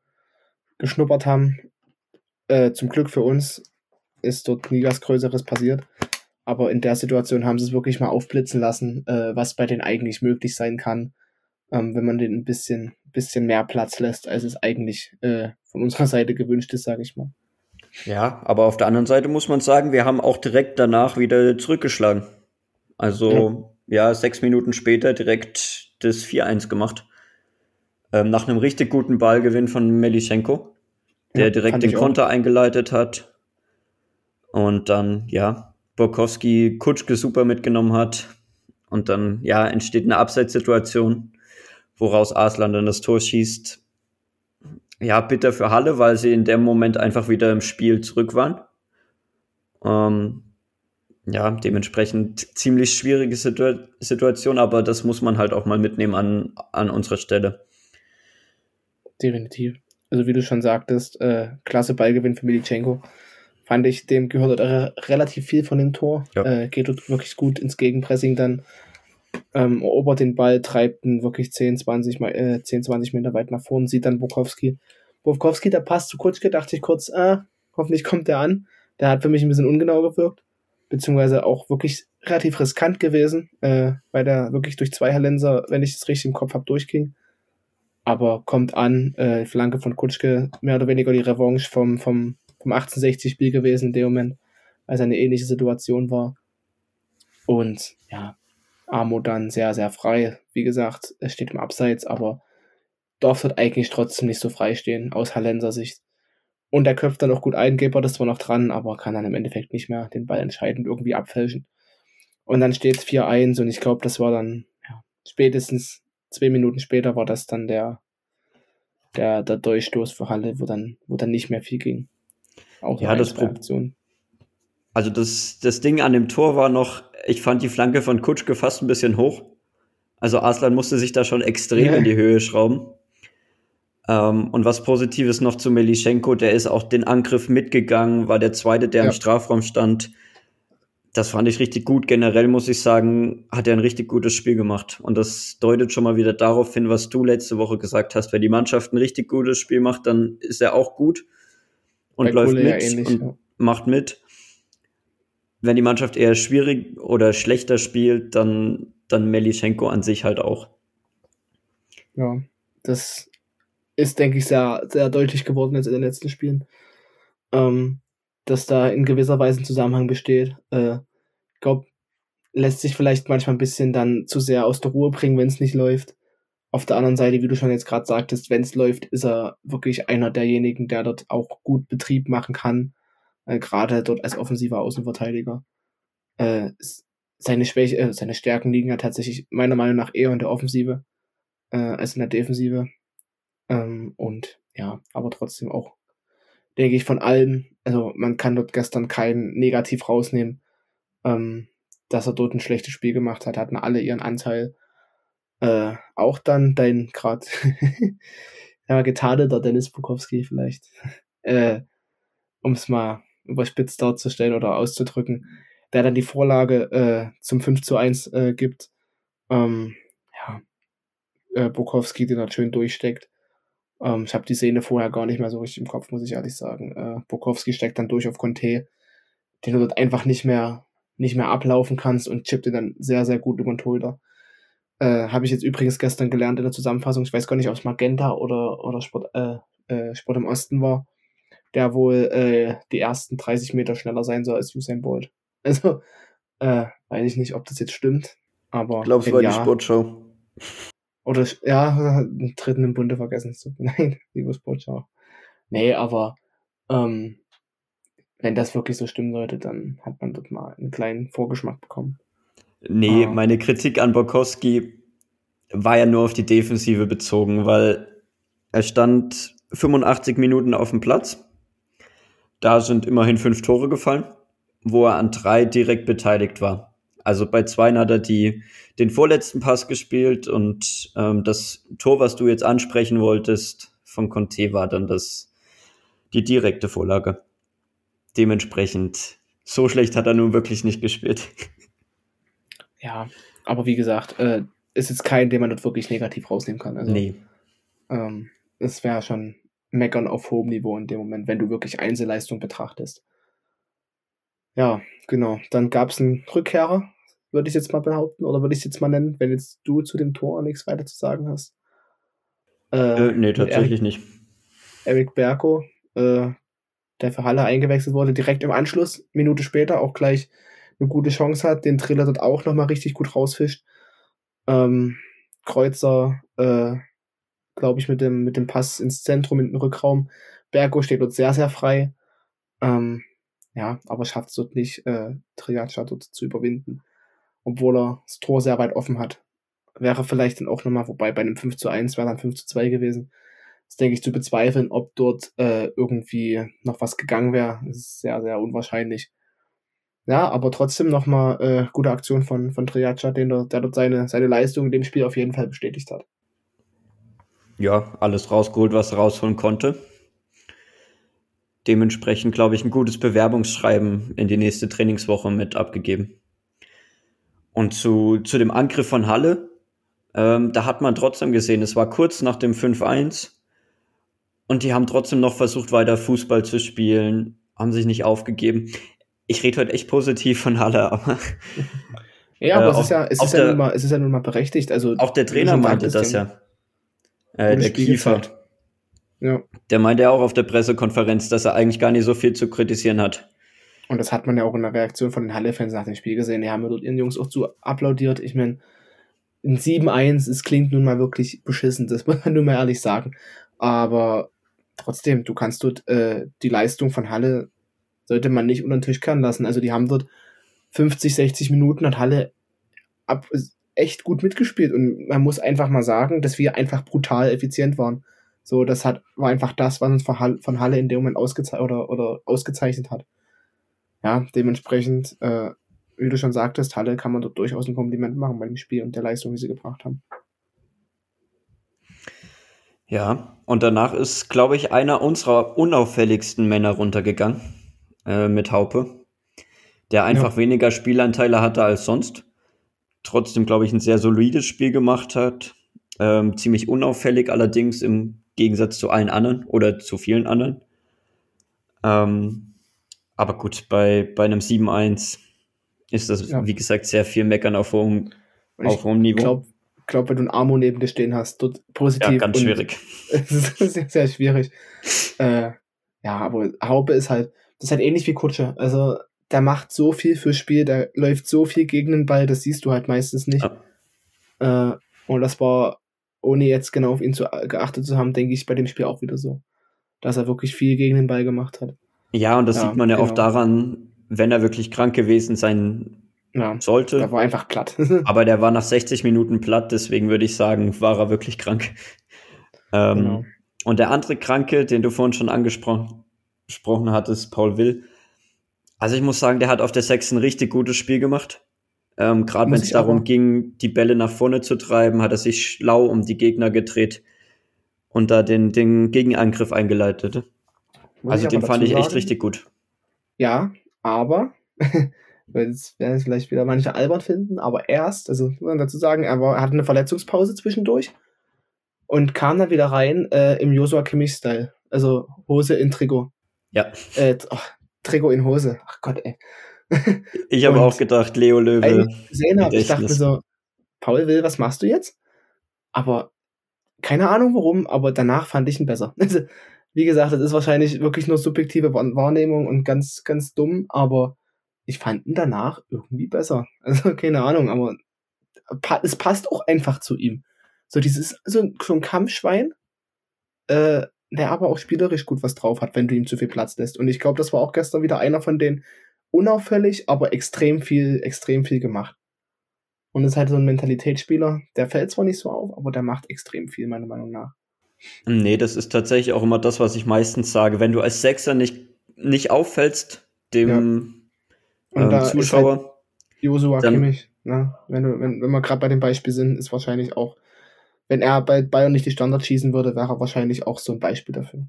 geschnuppert haben. Äh, zum Glück für uns ist dort nie was Größeres passiert. Aber in der Situation haben sie es wirklich mal aufblitzen lassen, äh, was bei denen eigentlich möglich sein kann, ähm, wenn man den ein bisschen, bisschen mehr Platz lässt, als es eigentlich äh, von unserer Seite gewünscht ist, sage ich mal. Ja, aber auf der anderen Seite muss man sagen, wir haben auch direkt danach wieder zurückgeschlagen. Also, ja, ja sechs Minuten später direkt das 4-1 gemacht. Ähm, nach einem richtig guten Ballgewinn von Melischenko, der ja, direkt den Konter eingeleitet hat. Und dann, ja, Borkowski Kutschke super mitgenommen hat. Und dann, ja, entsteht eine Abseitssituation, woraus Arslan dann das Tor schießt ja, bitter für Halle, weil sie in dem Moment einfach wieder im Spiel zurück waren. Ähm, ja, dementsprechend ziemlich schwierige Situ Situation, aber das muss man halt auch mal mitnehmen an, an unserer Stelle. Definitiv. Also wie du schon sagtest, äh, klasse Ballgewinn für Militschenko. Fand ich, dem gehört re relativ viel von dem Tor. Ja. Äh, geht dort wirklich gut ins Gegenpressing dann. Ähm, erobert den Ball, treibt ihn wirklich 10, 20, äh, 10, 20 Meter weit nach vorne, sieht dann Bukowski. Bukowski, der passt zu Kutschke, dachte ich kurz, äh, hoffentlich kommt der an. Der hat für mich ein bisschen ungenau gewirkt, beziehungsweise auch wirklich relativ riskant gewesen, äh, weil der wirklich durch zwei Hallenser, wenn ich es richtig im Kopf habe, durchging. Aber kommt an, äh, Flanke von Kutschke, mehr oder weniger die Revanche vom, vom, vom 1860-Spiel gewesen in dem Moment, als eine ähnliche Situation war. Und ja, Amo dann sehr, sehr frei. Wie gesagt, es steht im Abseits, aber darf dort eigentlich trotzdem nicht so frei stehen, aus Hallenser Sicht. Und der köpft dann auch gut ein, Geber das war noch dran, aber kann dann im Endeffekt nicht mehr den Ball entscheidend irgendwie abfälschen. Und dann steht es 4-1 und ich glaube, das war dann ja, spätestens zwei Minuten später war das dann der, der, der Durchstoß für Halle, wo dann, wo dann nicht mehr viel ging. Auch ja, das Option. Also das, das Ding an dem Tor war noch, ich fand die Flanke von Kutschke fast ein bisschen hoch. Also Arslan musste sich da schon extrem ja. in die Höhe schrauben. Ähm, und was Positives noch zu Melischenko, der ist auch den Angriff mitgegangen, war der Zweite, der ja. im Strafraum stand. Das fand ich richtig gut. Generell muss ich sagen, hat er ein richtig gutes Spiel gemacht. Und das deutet schon mal wieder darauf hin, was du letzte Woche gesagt hast. Wenn die Mannschaft ein richtig gutes Spiel macht, dann ist er auch gut und Bei läuft Kohle mit ja ähnlich, und macht mit. Wenn die Mannschaft eher schwierig oder schlechter spielt, dann, dann Melischenko an sich halt auch. Ja, das ist, denke ich, sehr, sehr deutlich geworden jetzt in den letzten Spielen. Ähm, dass da in gewisser Weise ein Zusammenhang besteht. Äh, ich glaube, lässt sich vielleicht manchmal ein bisschen dann zu sehr aus der Ruhe bringen, wenn es nicht läuft. Auf der anderen Seite, wie du schon jetzt gerade sagtest, wenn es läuft, ist er wirklich einer derjenigen, der dort auch gut Betrieb machen kann. Äh, gerade dort als offensiver Außenverteidiger. Äh, seine Schwäche, äh, seine Stärken liegen ja tatsächlich meiner Meinung nach eher in der Offensive äh, als in der Defensive. Ähm, und ja, aber trotzdem auch, denke ich, von allem, also man kann dort gestern kein Negativ rausnehmen, ähm, dass er dort ein schlechtes Spiel gemacht hat, hatten alle ihren Anteil. Äh, auch dann dein gerade ja, getadelter Dennis Bukowski vielleicht, äh, um es mal überspitzt darzustellen oder auszudrücken, der dann die Vorlage äh, zum 5 zu 1 äh, gibt. Ähm, ja, äh, Bukowski, den er schön durchsteckt. Ähm, ich habe die Szene vorher gar nicht mehr so richtig im Kopf, muss ich ehrlich sagen. Äh, Bukowski steckt dann durch auf Conte, den du dort einfach nicht mehr, nicht mehr ablaufen kannst und chippt ihn dann sehr, sehr gut über den Torhüter. Äh, habe ich jetzt übrigens gestern gelernt in der Zusammenfassung. Ich weiß gar nicht, ob es Magenta oder, oder Sport, äh, äh, Sport im Osten war, der wohl äh, die ersten 30 Meter schneller sein soll als Usain Bolt. Also, äh, weiß ich nicht, ob das jetzt stimmt. Aber. Ich glaube, es war ja, die Sportshow. Oder, ja, einen dritten im Bunde vergessen. Nein, liebe Sportschau. Nee, aber ähm, wenn das wirklich so stimmen sollte, dann hat man dort mal einen kleinen Vorgeschmack bekommen. Nee, ah. meine Kritik an Borkowski war ja nur auf die Defensive bezogen, weil er stand 85 Minuten auf dem Platz. Da sind immerhin fünf Tore gefallen, wo er an drei direkt beteiligt war. Also bei zwei hat er die, den vorletzten Pass gespielt und ähm, das Tor, was du jetzt ansprechen wolltest, von Conte war dann das, die direkte Vorlage. Dementsprechend, so schlecht hat er nun wirklich nicht gespielt. Ja, aber wie gesagt, äh, ist jetzt kein, den man dort wirklich negativ rausnehmen kann. Also, nee. Ähm, es wäre schon meckern auf hohem Niveau in dem Moment, wenn du wirklich Einzelleistung betrachtest. Ja, genau. Dann gab es einen Rückkehrer, würde ich jetzt mal behaupten, oder würde ich es jetzt mal nennen, wenn jetzt du zu dem Tor nichts weiter zu sagen hast. Äh, äh, nee, tatsächlich Eric, nicht. Eric Berko, äh, der für Halle eingewechselt wurde, direkt im Anschluss, Minute später, auch gleich eine gute Chance hat, den Triller dort auch nochmal richtig gut rausfischt. Ähm, Kreuzer, äh, glaube ich, mit dem, mit dem Pass ins Zentrum, in den Rückraum. Bergo steht dort sehr, sehr frei. Ähm, ja, aber schafft es dort nicht, äh, Triacha dort zu überwinden obwohl er das Tor sehr weit offen hat. Wäre vielleicht dann auch nochmal, wobei bei einem 5 zu 1 wäre dann 5 zu 2 gewesen. Das denke ich zu bezweifeln, ob dort äh, irgendwie noch was gegangen wäre. Ist sehr, sehr unwahrscheinlich. Ja, aber trotzdem nochmal äh, gute Aktion von, von Triaccia, den der dort seine, seine Leistung in dem Spiel auf jeden Fall bestätigt hat. Ja, alles rausgeholt, was er rausholen konnte. Dementsprechend, glaube ich, ein gutes Bewerbungsschreiben in die nächste Trainingswoche mit abgegeben. Und zu, zu dem Angriff von Halle, ähm, da hat man trotzdem gesehen, es war kurz nach dem 5-1 und die haben trotzdem noch versucht, weiter Fußball zu spielen, haben sich nicht aufgegeben. Ich rede heute echt positiv von Halle, aber. Ja, aber äh, es, ist ja, es, ist ja nun mal, es ist ja nun mal berechtigt. Also, auch der Trainer meinte das ja. Äh, der Kiefer. Ja. Der meinte ja auch auf der Pressekonferenz, dass er eigentlich gar nicht so viel zu kritisieren hat. Und das hat man ja auch in der Reaktion von den Halle-Fans nach dem Spiel gesehen. Die haben ja dort ihren Jungs auch zu applaudiert. Ich meine, ein 7-1, es klingt nun mal wirklich beschissen, das muss man nur mal ehrlich sagen. Aber trotzdem, du kannst dort äh, die Leistung von Halle sollte man nicht unter den Tisch kehren lassen. Also die haben dort 50, 60 Minuten hat Halle ab, echt gut mitgespielt und man muss einfach mal sagen, dass wir einfach brutal effizient waren. So, das hat, war einfach das, was uns von Halle, von Halle in dem Moment ausgezeichnet oder, oder ausgezeichnet hat. Ja, dementsprechend, äh, wie du schon sagtest, Halle kann man dort durchaus ein Kompliment machen bei dem Spiel und der Leistung, die sie gebracht haben. Ja, und danach ist, glaube ich, einer unserer unauffälligsten Männer runtergegangen äh, mit Haupe, der einfach ja. weniger Spielanteile hatte als sonst. Trotzdem, glaube ich, ein sehr solides Spiel gemacht hat. Ähm, ziemlich unauffällig allerdings im Gegensatz zu allen anderen oder zu vielen anderen. Ähm, aber gut, bei, bei einem 7-1 ist das, ja. wie gesagt, sehr viel Meckern auf hohem, auf hohem Niveau. Ich glaube, glaub, wenn du ein Amo neben dir stehen hast, dort positiv. Ja, ganz schwierig. Es ist sehr, sehr schwierig. Äh, ja, aber Haube ist halt, das ist halt ähnlich wie Kutsche. Also, der macht so viel fürs Spiel, der läuft so viel gegen den Ball, das siehst du halt meistens nicht. Ja. Äh, und das war, ohne jetzt genau auf ihn zu, geachtet zu haben, denke ich bei dem Spiel auch wieder so. Dass er wirklich viel gegen den Ball gemacht hat. Ja, und das ja, sieht man ja genau. auch daran, wenn er wirklich krank gewesen sein ja, sollte. Der war einfach platt. aber der war nach 60 Minuten platt, deswegen würde ich sagen, war er wirklich krank. Ähm, genau. Und der andere Kranke, den du vorhin schon angesprochen gesprochen hattest, Paul Will. Also ich muss sagen, der hat auf der Sechs ein richtig gutes Spiel gemacht. Ähm, Gerade wenn es darum ging, die Bälle nach vorne zu treiben, hat er sich schlau um die Gegner gedreht und da den, den Gegenangriff eingeleitet. Muss also den fand ich echt sagen, richtig gut. Ja, aber, jetzt werden es vielleicht wieder manche albern finden, aber erst, also muss man dazu sagen, er, war, er hatte eine Verletzungspause zwischendurch und kam dann wieder rein äh, im Joshua Kimmich-Style. Also Hose in Trikot. Ja. Äh, oh, Trikot in Hose. Ach Gott, ey. ich habe auch gedacht, Leo Löwe. Gesehen habe, ich dachte so, Paul Will, was machst du jetzt? Aber keine Ahnung warum, aber danach fand ich ihn besser. Also, wie gesagt, das ist wahrscheinlich wirklich nur subjektive Wahrnehmung und ganz, ganz dumm, aber ich fand ihn danach irgendwie besser. Also keine Ahnung, aber es passt auch einfach zu ihm. So dieses, so, so ein Kampfschwein, äh, der aber auch spielerisch gut was drauf hat, wenn du ihm zu viel Platz lässt. Und ich glaube, das war auch gestern wieder einer von denen unauffällig, aber extrem viel, extrem viel gemacht. Und ist halt so ein Mentalitätsspieler, der fällt zwar nicht so auf, aber der macht extrem viel, meiner Meinung nach. Nee, das ist tatsächlich auch immer das, was ich meistens sage. Wenn du als Sechser nicht, nicht auffällst, dem ja. ähm, Zuschauer. Halt Josua Kimmich, ne? wenn, du, wenn, wenn wir gerade bei dem Beispiel sind, ist wahrscheinlich auch wenn er bei Bayern nicht die Standards schießen würde, wäre er wahrscheinlich auch so ein Beispiel dafür.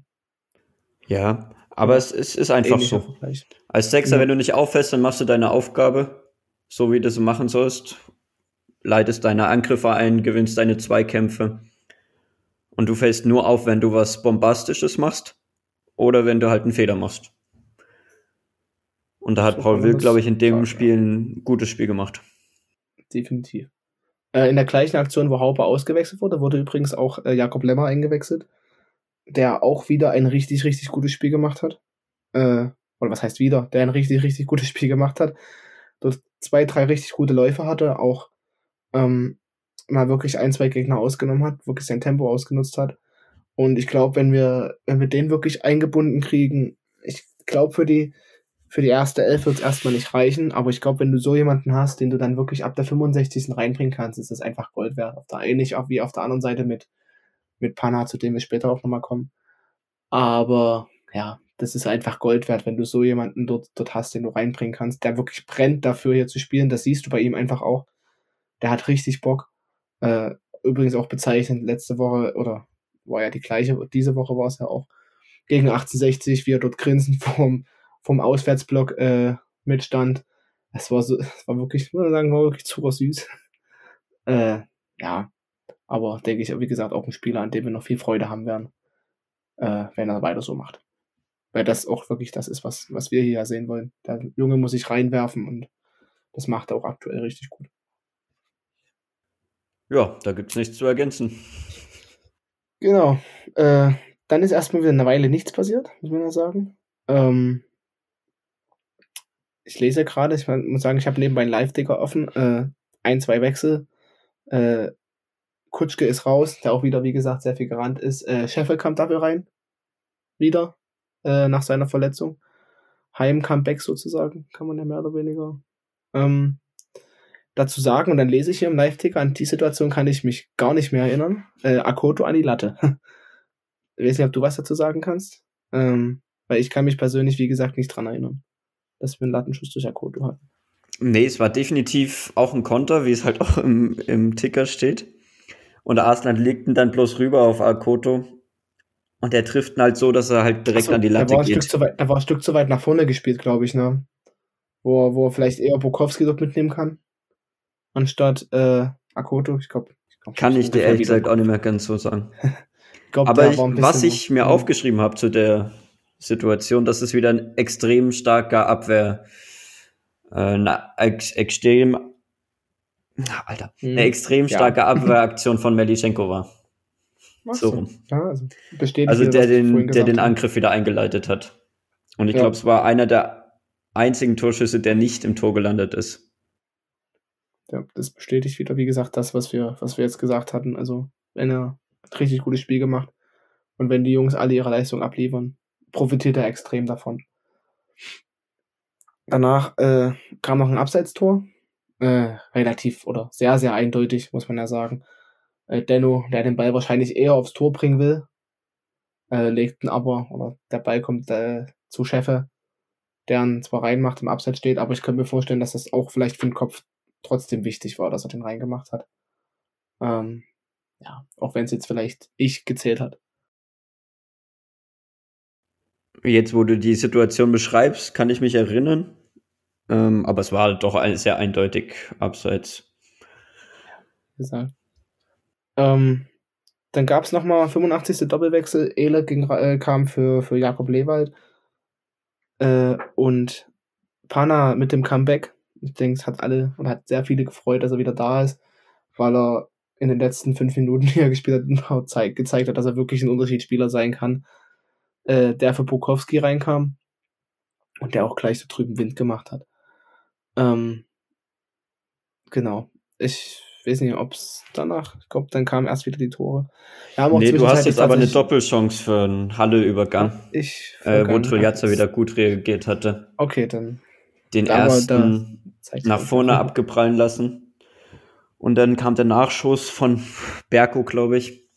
Ja, aber es, es ist einfach Ähnlicher so. Vergleich. Als Sechser, ja. wenn du nicht auffällst, dann machst du deine Aufgabe, so wie du es machen sollst. Leitest deine Angriffe ein, gewinnst deine Zweikämpfe. Und du fällst nur auf, wenn du was Bombastisches machst oder wenn du halt einen Fehler machst. Und da hat so Paul Will, glaube ich, in dem Spiel ein gutes Spiel gemacht. Definitiv. Äh, in der gleichen Aktion, wo Haupe ausgewechselt wurde, wurde übrigens auch äh, Jakob Lemmer eingewechselt, der auch wieder ein richtig, richtig gutes Spiel gemacht hat. Äh, oder was heißt wieder? Der ein richtig, richtig gutes Spiel gemacht hat. Dort zwei, drei richtig gute Läufe hatte, auch ähm, mal wirklich ein, zwei Gegner ausgenommen hat, wirklich sein Tempo ausgenutzt hat. Und ich glaube, wenn wir, wenn wir den wirklich eingebunden kriegen, ich glaube für die, für die erste Elf wird es erstmal nicht reichen, aber ich glaube, wenn du so jemanden hast, den du dann wirklich ab der 65. reinbringen kannst, ist das einfach Gold wert. Auf der, ähnlich auch wie auf der anderen Seite mit, mit Pana, zu dem wir später auch nochmal kommen. Aber ja, das ist einfach Gold wert, wenn du so jemanden dort, dort hast, den du reinbringen kannst, der wirklich brennt dafür hier zu spielen. Das siehst du bei ihm einfach auch. Der hat richtig Bock. Äh, übrigens auch bezeichnend, letzte Woche, oder war ja die gleiche, diese Woche war es ja auch, gegen 1860, wie er dort grinsend vorm, vom Auswärtsblock äh, mitstand. Es war so, es war wirklich, muss man sagen, war wirklich zuckersüß. äh, ja, aber denke ich, wie gesagt, auch ein Spieler, an dem wir noch viel Freude haben werden, äh, wenn er weiter so macht. Weil das auch wirklich das ist, was, was wir hier sehen wollen. Der Junge muss sich reinwerfen und das macht er auch aktuell richtig gut. Ja, da gibt es nichts zu ergänzen. Genau. Äh, dann ist erstmal wieder eine Weile nichts passiert, muss man ja sagen. Ähm, ich lese gerade, ich muss sagen, ich habe nebenbei einen Live-Ticker offen, äh, ein, zwei Wechsel. Äh, Kutschke ist raus, der auch wieder, wie gesagt, sehr viel gerannt ist. Äh, Scheffel kommt dafür rein. wieder äh, nach seiner Verletzung. Heim-Comeback sozusagen, kann man ja mehr oder weniger ähm, dazu sagen. Und dann lese ich hier im Live-Ticker, an die Situation kann ich mich gar nicht mehr erinnern. Äh, Akoto an die Latte. ich weiß nicht, ob du was dazu sagen kannst. Ähm, weil ich kann mich persönlich, wie gesagt, nicht dran erinnern, dass wir einen Lattenschuss durch Akoto hatten. Nee, es war definitiv auch ein Konter, wie es halt auch im, im Ticker steht. Und Arsenal legt ihn dann bloß rüber auf Akoto. Und er trifft ihn halt so, dass er halt direkt so, an die Latte da war geht. Weit, da war ein Stück zu weit nach vorne gespielt, glaube ich, ne? Wo, wo er vielleicht eher Bukowski dort mitnehmen kann. Anstatt äh, Akoto. Ich glaube. Glaub, kann ich dir ehrlich gesagt auch nicht mehr ganz so sagen. glaub, Aber ich, was ich mir aufgeschrieben habe zu der Situation, dass es wieder ein extrem starker Abwehr, äh, eine ex extrem, Alter, hm. eine extrem starke ja. Abwehraktion von Melischenko war. So rum. Ja, also, also der, den, der den Angriff wieder eingeleitet hat. Und ich ja. glaube, es war einer der einzigen Torschüsse, der nicht im Tor gelandet ist. Ja, das bestätigt wieder, wie gesagt, das, was wir, was wir jetzt gesagt hatten. Also, wenn er ein richtig gutes Spiel gemacht und wenn die Jungs alle ihre Leistung abliefern, profitiert er extrem davon. Danach äh, kam noch ein Abseitstor. Äh, relativ oder sehr, sehr eindeutig, muss man ja sagen. Äh, Denno, der den Ball wahrscheinlich eher aufs Tor bringen will, äh, legt ihn aber, oder der Ball kommt äh, zu Scheffe, der ihn zwar reinmacht, im Abseits steht, aber ich könnte mir vorstellen, dass das auch vielleicht für den Kopf trotzdem wichtig war, dass er den reingemacht hat. Ähm, ja, auch wenn es jetzt vielleicht ich gezählt hat. Jetzt, wo du die Situation beschreibst, kann ich mich erinnern. Ähm, aber es war doch ein, sehr eindeutig abseits. Gesagt. Ähm, dann gab es nochmal 85. Doppelwechsel. Ging, äh, kam für, für Jakob Lewald. Äh, und Pana mit dem Comeback. Ich denke, es hat alle und hat sehr viele gefreut, dass er wieder da ist, weil er in den letzten fünf Minuten, die er gespielt hat, gezeigt hat, dass er wirklich ein Unterschiedsspieler sein kann äh, der für Bukowski reinkam und der auch gleich so drüben Wind gemacht hat. Ähm, genau. Ich weiß nicht, ob es danach, ich glaube, dann kamen erst wieder die Tore. nee, du hast jetzt aber eine Doppelchance für einen Halle-Übergang, ich äh, wo Triljazza wieder gut reagiert hatte. Okay, dann. Den ersten nach vorne abgeprallen lassen. Und dann kam der Nachschuss von Berko, glaube ich,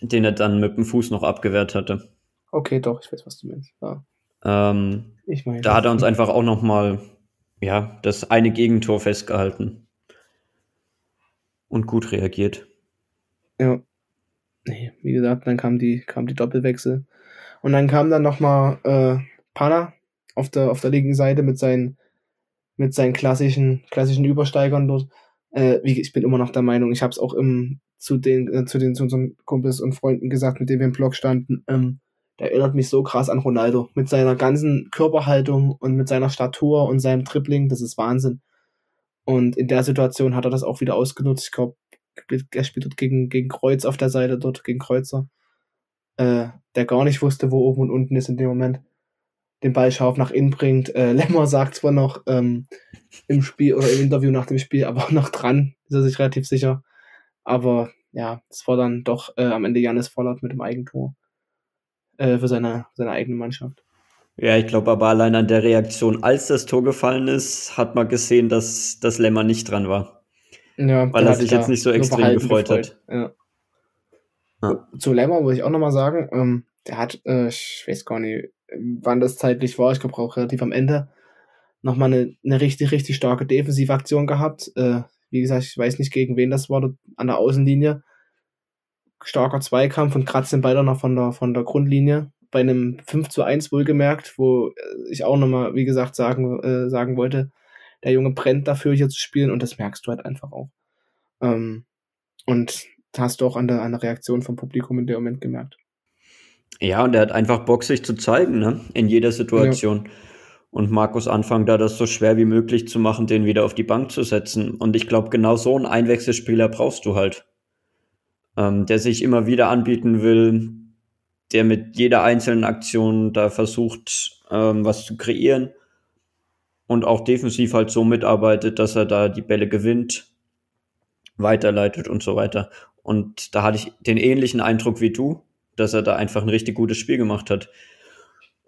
den er dann mit dem Fuß noch abgewehrt hatte. Okay, doch, ich weiß, was du meinst. Ja. Ähm, ich meine, da hat er uns einfach auch noch mal ja, das eine Gegentor festgehalten. Und gut reagiert. Ja. Nee, wie gesagt, dann kam die, kam die Doppelwechsel. Und dann kam dann noch mal äh, Pana auf der, auf der linken Seite mit seinen, mit seinen klassischen, klassischen Übersteigern dort. Äh, wie, ich bin immer noch der Meinung, ich habe es auch im, zu den, äh, zu den, zu unseren Kumpels und Freunden gesagt, mit denen wir im Blog standen, ähm, der erinnert mich so krass an Ronaldo. Mit seiner ganzen Körperhaltung und mit seiner Statur und seinem Tripling, das ist Wahnsinn. Und in der Situation hat er das auch wieder ausgenutzt. Ich glaube, er spielt dort gegen, gegen Kreuz auf der Seite, dort gegen Kreuzer, äh, der gar nicht wusste, wo oben und unten ist in dem Moment. Den Ball scharf nach innen bringt. Äh, Lemmer sagt zwar noch ähm, im Spiel oder im Interview nach dem Spiel, aber noch dran, ist er sich relativ sicher. Aber ja, es war dann doch äh, am Ende Janis Vollert mit dem Eigentor äh, für seine, seine eigene Mannschaft. Ja, ich glaube aber allein an der Reaktion, als das Tor gefallen ist, hat man gesehen, dass das Lemmer nicht dran war. Ja, weil er sich jetzt nicht so extrem gefreut, gefreut, hat. Ja. Ja. Zu Lemmer muss ich auch nochmal sagen, ähm, der hat, äh, ich weiß gar nicht, wann das zeitlich war, ich glaube auch relativ am Ende, nochmal eine, eine richtig, richtig starke Defensivaktion gehabt. Äh, wie gesagt, ich weiß nicht, gegen wen das war, an der Außenlinie starker Zweikampf und kratzt den Ball dann noch von der, von der Grundlinie. Bei einem 5 zu 1 wohlgemerkt, wo äh, ich auch nochmal, wie gesagt, sagen, äh, sagen wollte, der Junge brennt dafür, hier zu spielen und das merkst du halt einfach auch. Ähm, und hast du auch an der, an der Reaktion vom Publikum in dem Moment gemerkt. Ja, und er hat einfach Bock, sich zu zeigen, ne? In jeder Situation. Ja. Und Markus Anfang da das so schwer wie möglich zu machen, den wieder auf die Bank zu setzen. Und ich glaube, genau so einen Einwechselspieler brauchst du halt ähm, der sich immer wieder anbieten will, der mit jeder einzelnen Aktion da versucht, ähm, was zu kreieren und auch defensiv halt so mitarbeitet, dass er da die Bälle gewinnt, weiterleitet und so weiter. Und da hatte ich den ähnlichen Eindruck wie du, dass er da einfach ein richtig gutes Spiel gemacht hat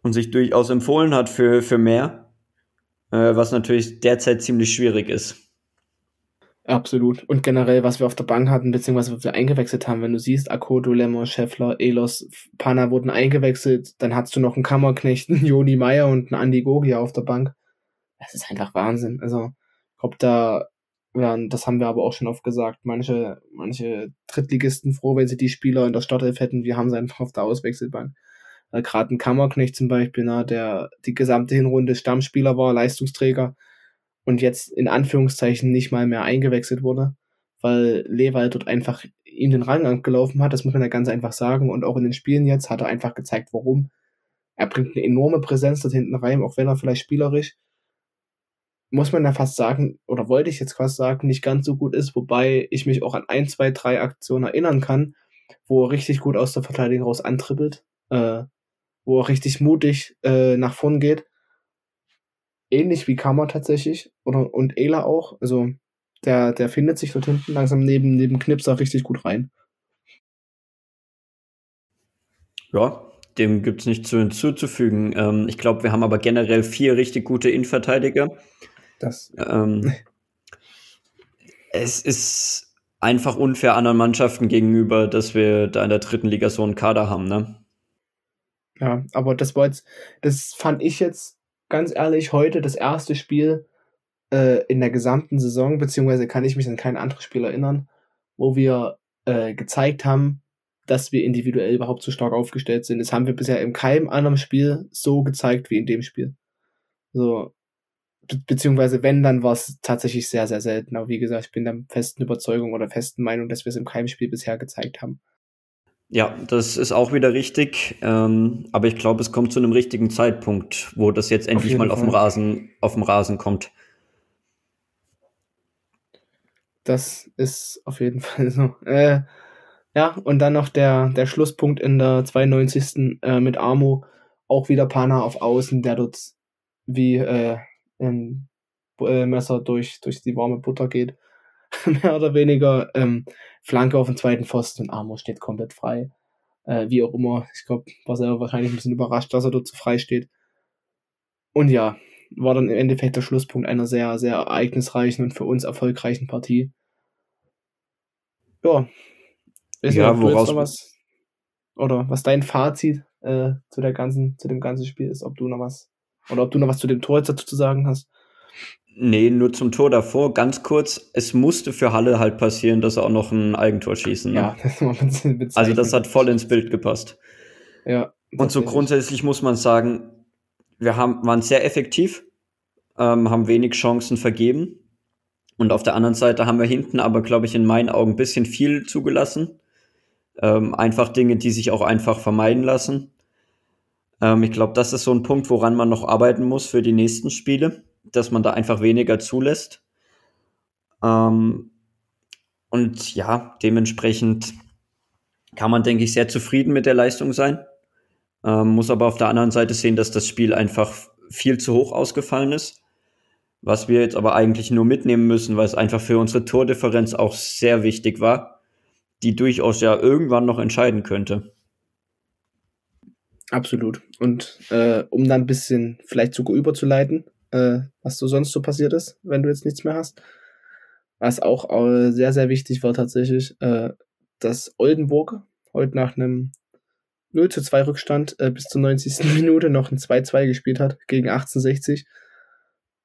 und sich durchaus empfohlen hat für, für mehr, äh, was natürlich derzeit ziemlich schwierig ist. Absolut. Und generell, was wir auf der Bank hatten, beziehungsweise was wir eingewechselt haben, wenn du siehst, Akoto, Lemmer, Scheffler, Elos, Pana wurden eingewechselt, dann hast du noch einen Kammerknecht, einen Joni Meier und einen Andi Gogia auf der Bank. Das ist einfach Wahnsinn. Also, ich glaube, da werden, das haben wir aber auch schon oft gesagt, manche, manche Drittligisten froh, wenn sie die Spieler in der Startelf hätten, wir haben sie einfach auf der Auswechselbank. Gerade ein Kammerknecht zum Beispiel, na, der die gesamte Hinrunde Stammspieler war, Leistungsträger, und jetzt in Anführungszeichen nicht mal mehr eingewechselt wurde, weil Lewald dort einfach ihm den Rang angelaufen hat, das muss man ja ganz einfach sagen. Und auch in den Spielen jetzt hat er einfach gezeigt, warum. Er bringt eine enorme Präsenz dort hinten rein, auch wenn er vielleicht spielerisch, muss man ja fast sagen, oder wollte ich jetzt fast sagen, nicht ganz so gut ist, wobei ich mich auch an ein, zwei, drei Aktionen erinnern kann, wo er richtig gut aus der Verteidigung raus antribbelt, äh, wo er richtig mutig äh, nach vorn geht ähnlich wie Kammer tatsächlich oder und Ela auch. Also der, der findet sich dort hinten langsam neben, neben Knipser richtig gut rein. Ja, dem gibt es nichts hinzuzufügen. Ähm, ich glaube, wir haben aber generell vier richtig gute Innenverteidiger. Das. Ähm, es ist einfach unfair anderen Mannschaften gegenüber, dass wir da in der dritten Liga so einen Kader haben, ne? Ja, aber das war jetzt, das fand ich jetzt ganz ehrlich, heute das erste Spiel äh, in der gesamten Saison, beziehungsweise kann ich mich an kein anderes Spiel erinnern, wo wir äh, gezeigt haben, dass wir individuell überhaupt so stark aufgestellt sind. Das haben wir bisher in keinem anderen Spiel so gezeigt wie in dem Spiel. So, be beziehungsweise wenn, dann war es tatsächlich sehr, sehr selten. Aber wie gesagt, ich bin der festen Überzeugung oder festen Meinung, dass wir es in keinem Spiel bisher gezeigt haben. Ja, das ist auch wieder richtig. Ähm, aber ich glaube, es kommt zu einem richtigen Zeitpunkt, wo das jetzt endlich auf mal auf dem Rasen, auf dem Rasen kommt. Das ist auf jeden Fall so. Äh, ja, und dann noch der, der Schlusspunkt in der 92. Äh, mit Amo. Auch wieder Pana auf Außen, der dort wie äh, ein äh, Messer durch, durch die warme Butter geht. mehr oder weniger. Ähm, Flanke auf den zweiten Pfosten und Amo steht komplett frei. Äh, wie auch immer. Ich glaube, war selber wahrscheinlich ein bisschen überrascht, dass er dort so frei steht. Und ja, war dann im Endeffekt der Schlusspunkt einer sehr, sehr ereignisreichen und für uns erfolgreichen Partie. Ja. Ist ja, nicht, woraus was oder was dein Fazit äh, zu der ganzen, zu dem ganzen Spiel ist, ob du noch was oder ob du noch was zu dem Tor jetzt dazu zu sagen hast. Nee, nur zum Tor davor, ganz kurz. Es musste für Halle halt passieren, dass er auch noch ein Eigentor schießen. Ne? Ja, das war Also das hat voll ins Bild gepasst. Ja. Und so grundsätzlich muss man sagen, wir haben, waren sehr effektiv, ähm, haben wenig Chancen vergeben. Und auf der anderen Seite haben wir hinten aber, glaube ich, in meinen Augen ein bisschen viel zugelassen. Ähm, einfach Dinge, die sich auch einfach vermeiden lassen. Ähm, ich glaube, das ist so ein Punkt, woran man noch arbeiten muss für die nächsten Spiele dass man da einfach weniger zulässt. Ähm, und ja, dementsprechend kann man, denke ich, sehr zufrieden mit der Leistung sein. Ähm, muss aber auf der anderen Seite sehen, dass das Spiel einfach viel zu hoch ausgefallen ist. Was wir jetzt aber eigentlich nur mitnehmen müssen, weil es einfach für unsere Tordifferenz auch sehr wichtig war, die durchaus ja irgendwann noch entscheiden könnte. Absolut. Und äh, um dann ein bisschen vielleicht sogar überzuleiten, äh, was so sonst so passiert ist, wenn du jetzt nichts mehr hast. Was auch äh, sehr, sehr wichtig war tatsächlich, äh, dass Oldenburg heute nach einem 0 zu 2 Rückstand äh, bis zur 90. Minute noch ein 2-2 gespielt hat gegen 1860.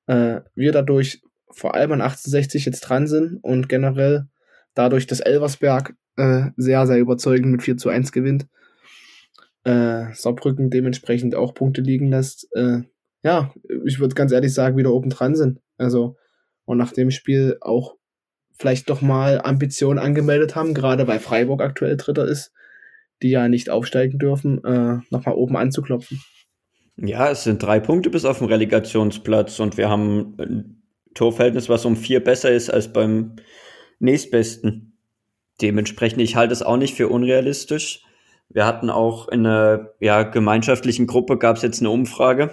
Äh, wir dadurch vor allem an 1860 jetzt dran sind und generell dadurch, dass Elversberg äh, sehr, sehr überzeugend mit 4 zu 1 gewinnt, äh, Saarbrücken dementsprechend auch Punkte liegen lässt, äh, ja, ich würde ganz ehrlich sagen, wieder oben dran sind. Also, und nach dem Spiel auch vielleicht doch mal Ambitionen angemeldet haben, gerade weil Freiburg aktuell Dritter ist, die ja nicht aufsteigen dürfen, äh, nochmal oben anzuklopfen. Ja, es sind drei Punkte bis auf den Relegationsplatz und wir haben ein Torverhältnis, was um vier besser ist als beim nächstbesten. Dementsprechend, ich halte es auch nicht für unrealistisch. Wir hatten auch in einer ja, gemeinschaftlichen Gruppe gab es jetzt eine Umfrage,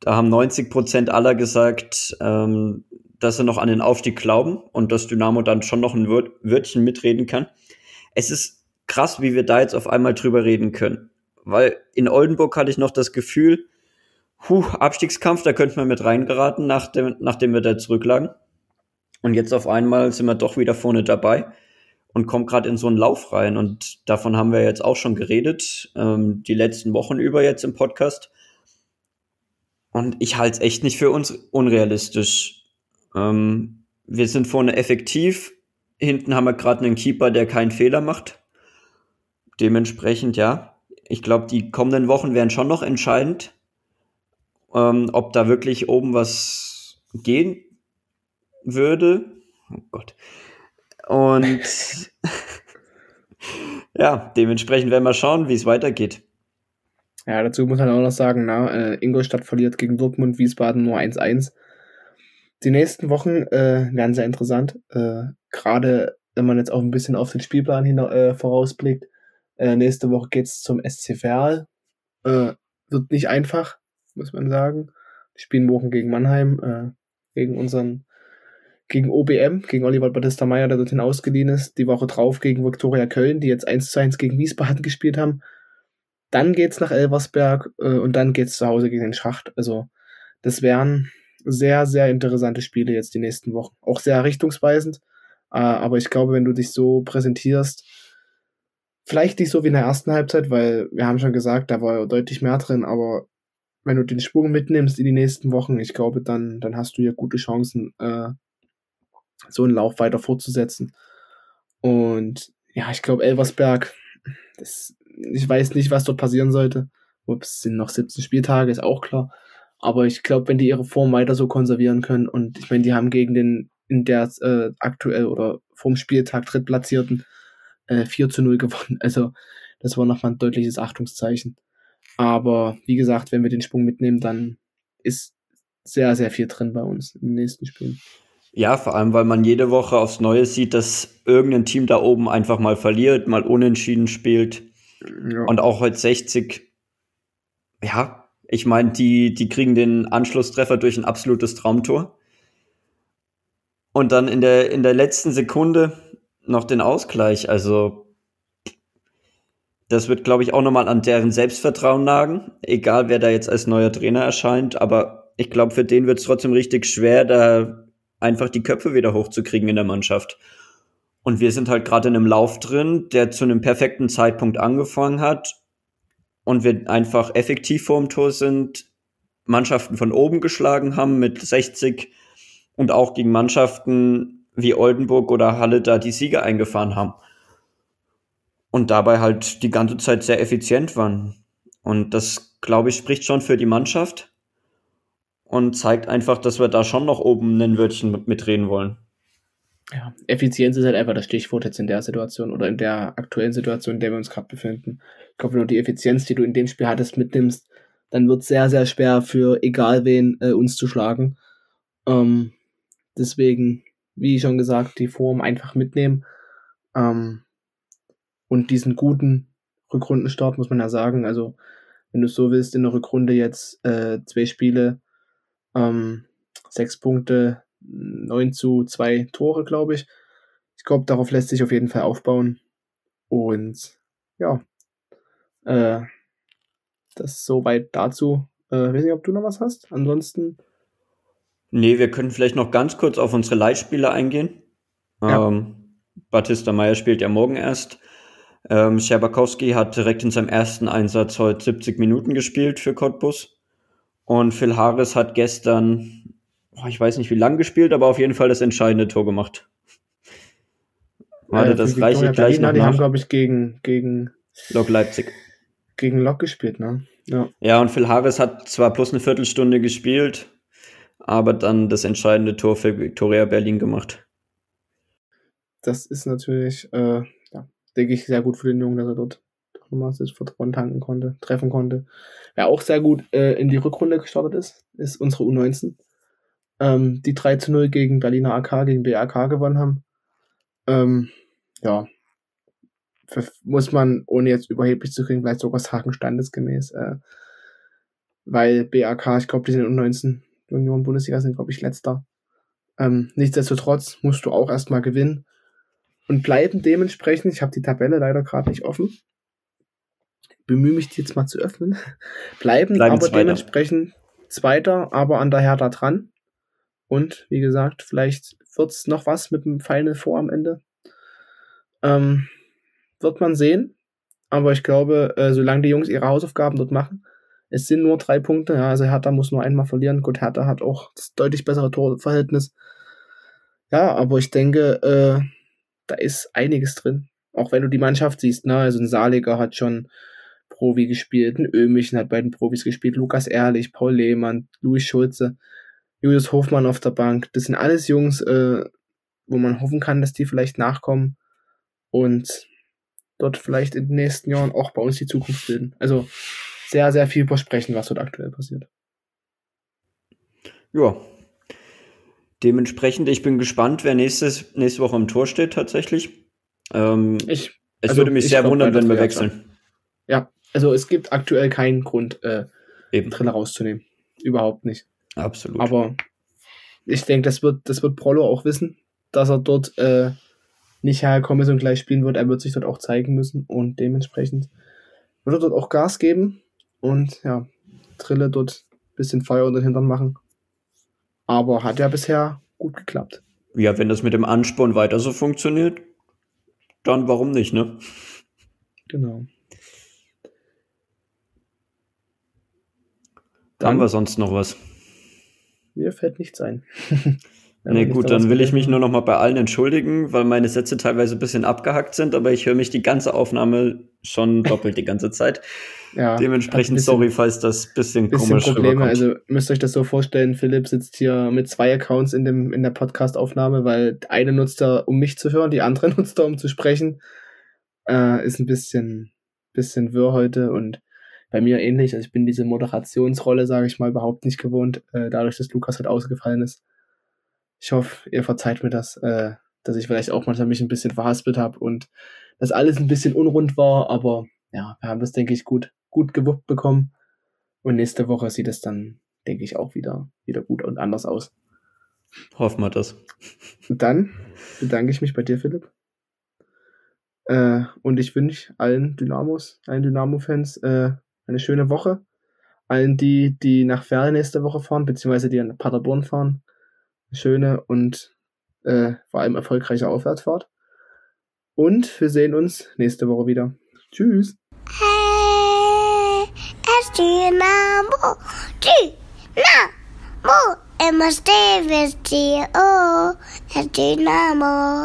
da haben 90 Prozent aller gesagt, ähm, dass sie noch an den Aufstieg glauben und dass Dynamo dann schon noch ein Wörtchen mitreden kann. Es ist krass, wie wir da jetzt auf einmal drüber reden können. Weil in Oldenburg hatte ich noch das Gefühl, huh, Abstiegskampf, da könnten wir mit reingeraten, nachdem, nachdem wir da zurücklagen. Und jetzt auf einmal sind wir doch wieder vorne dabei und kommen gerade in so einen Lauf rein. Und davon haben wir jetzt auch schon geredet, ähm, die letzten Wochen über jetzt im Podcast. Und ich halte es echt nicht für uns unrealistisch. Ähm, wir sind vorne effektiv. Hinten haben wir gerade einen Keeper, der keinen Fehler macht. Dementsprechend, ja. Ich glaube, die kommenden Wochen werden schon noch entscheidend, ähm, ob da wirklich oben was gehen würde. Oh Gott. Und ja, dementsprechend werden wir schauen, wie es weitergeht. Ja, dazu muss man auch noch sagen, na, äh, Ingolstadt verliert gegen Dortmund, Wiesbaden nur 1-1. Die nächsten Wochen äh, werden sehr interessant. Äh, Gerade wenn man jetzt auch ein bisschen auf den Spielplan hin, äh, vorausblickt. Äh, nächste Woche geht's zum SC Verl. Äh, wird nicht einfach, muss man sagen. Wir spielen morgen gegen Mannheim, äh, gegen unseren, gegen OBM, gegen Oliver Battista Meyer, der dorthin ausgeliehen ist. Die Woche drauf gegen Viktoria Köln, die jetzt 1 zu 1 gegen Wiesbaden gespielt haben. Dann geht's nach Elversberg äh, und dann geht's zu Hause gegen den Schacht. Also das wären sehr, sehr interessante Spiele jetzt die nächsten Wochen. Auch sehr richtungsweisend. Äh, aber ich glaube, wenn du dich so präsentierst, vielleicht nicht so wie in der ersten Halbzeit, weil wir haben schon gesagt, da war deutlich mehr drin, aber wenn du den Sprung mitnimmst in die nächsten Wochen, ich glaube, dann, dann hast du ja gute Chancen, äh, so einen Lauf weiter fortzusetzen. Und ja, ich glaube, Elversberg, das ich weiß nicht, was dort passieren sollte. Ups, sind noch 17 Spieltage, ist auch klar. Aber ich glaube, wenn die ihre Form weiter so konservieren können und ich meine, die haben gegen den in der äh, aktuell oder vorm Spieltag drittplatzierten äh, 4 zu 0 gewonnen. Also das war nochmal ein deutliches Achtungszeichen. Aber wie gesagt, wenn wir den Sprung mitnehmen, dann ist sehr, sehr viel drin bei uns im nächsten Spiel. Ja, vor allem, weil man jede Woche aufs Neue sieht, dass irgendein Team da oben einfach mal verliert, mal unentschieden spielt. Ja. Und auch heute 60, ja, ich meine, die, die kriegen den Anschlusstreffer durch ein absolutes Traumtor. Und dann in der, in der letzten Sekunde noch den Ausgleich. Also, das wird, glaube ich, auch nochmal an deren Selbstvertrauen nagen. Egal, wer da jetzt als neuer Trainer erscheint. Aber ich glaube, für den wird es trotzdem richtig schwer, da einfach die Köpfe wieder hochzukriegen in der Mannschaft. Und wir sind halt gerade in einem Lauf drin, der zu einem perfekten Zeitpunkt angefangen hat. Und wir einfach effektiv vorm Tor sind, Mannschaften von oben geschlagen haben mit 60 und auch gegen Mannschaften wie Oldenburg oder Halle da die Siege eingefahren haben. Und dabei halt die ganze Zeit sehr effizient waren. Und das, glaube ich, spricht schon für die Mannschaft und zeigt einfach, dass wir da schon noch oben ein Wörtchen mitreden wollen ja, Effizienz ist halt einfach das Stichwort jetzt in der Situation oder in der aktuellen Situation, in der wir uns gerade befinden. Ich glaube, wenn du die Effizienz, die du in dem Spiel hattest, mitnimmst, dann wird es sehr, sehr schwer für egal wen äh, uns zu schlagen. Ähm, deswegen, wie schon gesagt, die Form einfach mitnehmen. Ähm, und diesen guten Rückrundenstart muss man ja sagen. Also, wenn du so willst, in der Rückrunde jetzt äh, zwei Spiele, ähm, sechs Punkte, 9 zu 2 Tore, glaube ich. Ich glaube, darauf lässt sich auf jeden Fall aufbauen. Und ja, äh, das soweit dazu. Äh, weiß nicht, ob du noch was hast. Ansonsten. Nee, wir können vielleicht noch ganz kurz auf unsere Leitspieler eingehen. Ja. Ähm, Batista Meyer spielt ja morgen erst. Ähm, Scherbakowski hat direkt in seinem ersten Einsatz heute 70 Minuten gespielt für Cottbus. Und Phil Harris hat gestern ich weiß nicht wie lang gespielt, aber auf jeden Fall das entscheidende Tor gemacht. Warte, ja, das reiche ich gleich noch Die nach. haben, glaube ich, gegen, gegen Lok Leipzig. Gegen Lok gespielt, ne? Ja. ja, und Phil Harris hat zwar plus eine Viertelstunde gespielt, aber dann das entscheidende Tor für Victoria Berlin gemacht. Das ist natürlich, äh, ja, denke ich, sehr gut für den Jungen, dass er dort nochmal das Vertrauen tanken konnte, treffen konnte. Wer auch sehr gut äh, in die Rückrunde gestartet ist, ist unsere U19 ähm, die 3 zu 0 gegen Berliner AK, gegen BRK gewonnen haben. Ähm, ja, muss man, ohne jetzt überheblich zu kriegen, vielleicht sogar sagen, standesgemäß. Äh, weil BRK, ich glaube, die sind um 19 Union Bundesliga sind, glaube ich, letzter. Ähm, nichtsdestotrotz musst du auch erstmal gewinnen. und bleiben dementsprechend, ich habe die Tabelle leider gerade nicht offen, bemühe mich die jetzt mal zu öffnen, bleiben, bleiben aber Zweiter. dementsprechend Zweiter, aber an der Hertha dran. Und wie gesagt, vielleicht wird's noch was mit dem Final vor am Ende. Ähm, wird man sehen. Aber ich glaube, äh, solange die Jungs ihre Hausaufgaben dort machen, es sind nur drei Punkte. Ja, also Hertha muss nur einmal verlieren. Gut, Hertha hat auch das deutlich bessere Torverhältnis. Ja, aber ich denke, äh, da ist einiges drin. Auch wenn du die Mannschaft siehst, ne? Also ein Saliger hat schon Profi gespielt, ein Ömichen hat bei den Profis gespielt, Lukas Ehrlich, Paul Lehmann, Luis Schulze, Julius Hofmann auf der Bank. Das sind alles Jungs, äh, wo man hoffen kann, dass die vielleicht nachkommen und dort vielleicht in den nächsten Jahren auch bei uns die Zukunft bilden. Also sehr, sehr viel versprechen, was dort aktuell passiert. Ja. Dementsprechend, ich bin gespannt, wer nächstes, nächste Woche im Tor steht tatsächlich. Ähm, ich, es also würde mich sehr wundern, wenn wir wechseln. Ja, also es gibt aktuell keinen Grund, äh, Eben. Triller rauszunehmen. Überhaupt nicht. Absolut. Aber ich denke, das wird, das wird Prollo auch wissen, dass er dort äh, nicht herkommen ist und gleich spielen wird. Er wird sich dort auch zeigen müssen und dementsprechend wird er dort auch Gas geben und ja, Trille dort ein bisschen Feuer unter den Hintern machen. Aber hat ja bisher gut geklappt. Ja, wenn das mit dem Ansporn weiter so funktioniert, dann warum nicht, ne? Genau. Dann, Haben wir sonst noch was? Mir fällt nichts ein. nee, gut, dann will ich mich nur noch mal bei allen entschuldigen, weil meine Sätze teilweise ein bisschen abgehackt sind, aber ich höre mich die ganze Aufnahme schon doppelt die ganze Zeit. Ja, Dementsprechend bisschen, sorry, falls das bisschen, bisschen komisch Probleme. Rüberkommt. Also müsst euch das so vorstellen, Philipp sitzt hier mit zwei Accounts in, dem, in der Podcast-Aufnahme, weil eine nutzt er, um mich zu hören, die andere nutzt er, um zu sprechen. Äh, ist ein bisschen, bisschen wirr heute und bei mir ähnlich. Also ich bin diese Moderationsrolle, sage ich mal, überhaupt nicht gewohnt, äh, dadurch, dass Lukas halt ausgefallen ist. Ich hoffe, ihr verzeiht mir das, äh, dass ich vielleicht auch manchmal mich ein bisschen verhaspelt habe und dass alles ein bisschen unrund war, aber ja, wir haben das, denke ich, gut, gut gewuppt bekommen. Und nächste Woche sieht es dann, denke ich, auch wieder, wieder gut und anders aus. Hoffen wir das. Und dann bedanke ich mich bei dir, Philipp. Äh, und ich wünsche allen Dynamos, allen Dynamo-Fans äh, eine schöne Woche. Allen die, die nach Ferl nächste Woche fahren, beziehungsweise die an Paderborn fahren, eine schöne und äh, vor allem erfolgreiche Aufwärtsfahrt. Und wir sehen uns nächste Woche wieder. Tschüss. Hey, es Dynamo, Dynamo, wir dir, oh, Dynamo.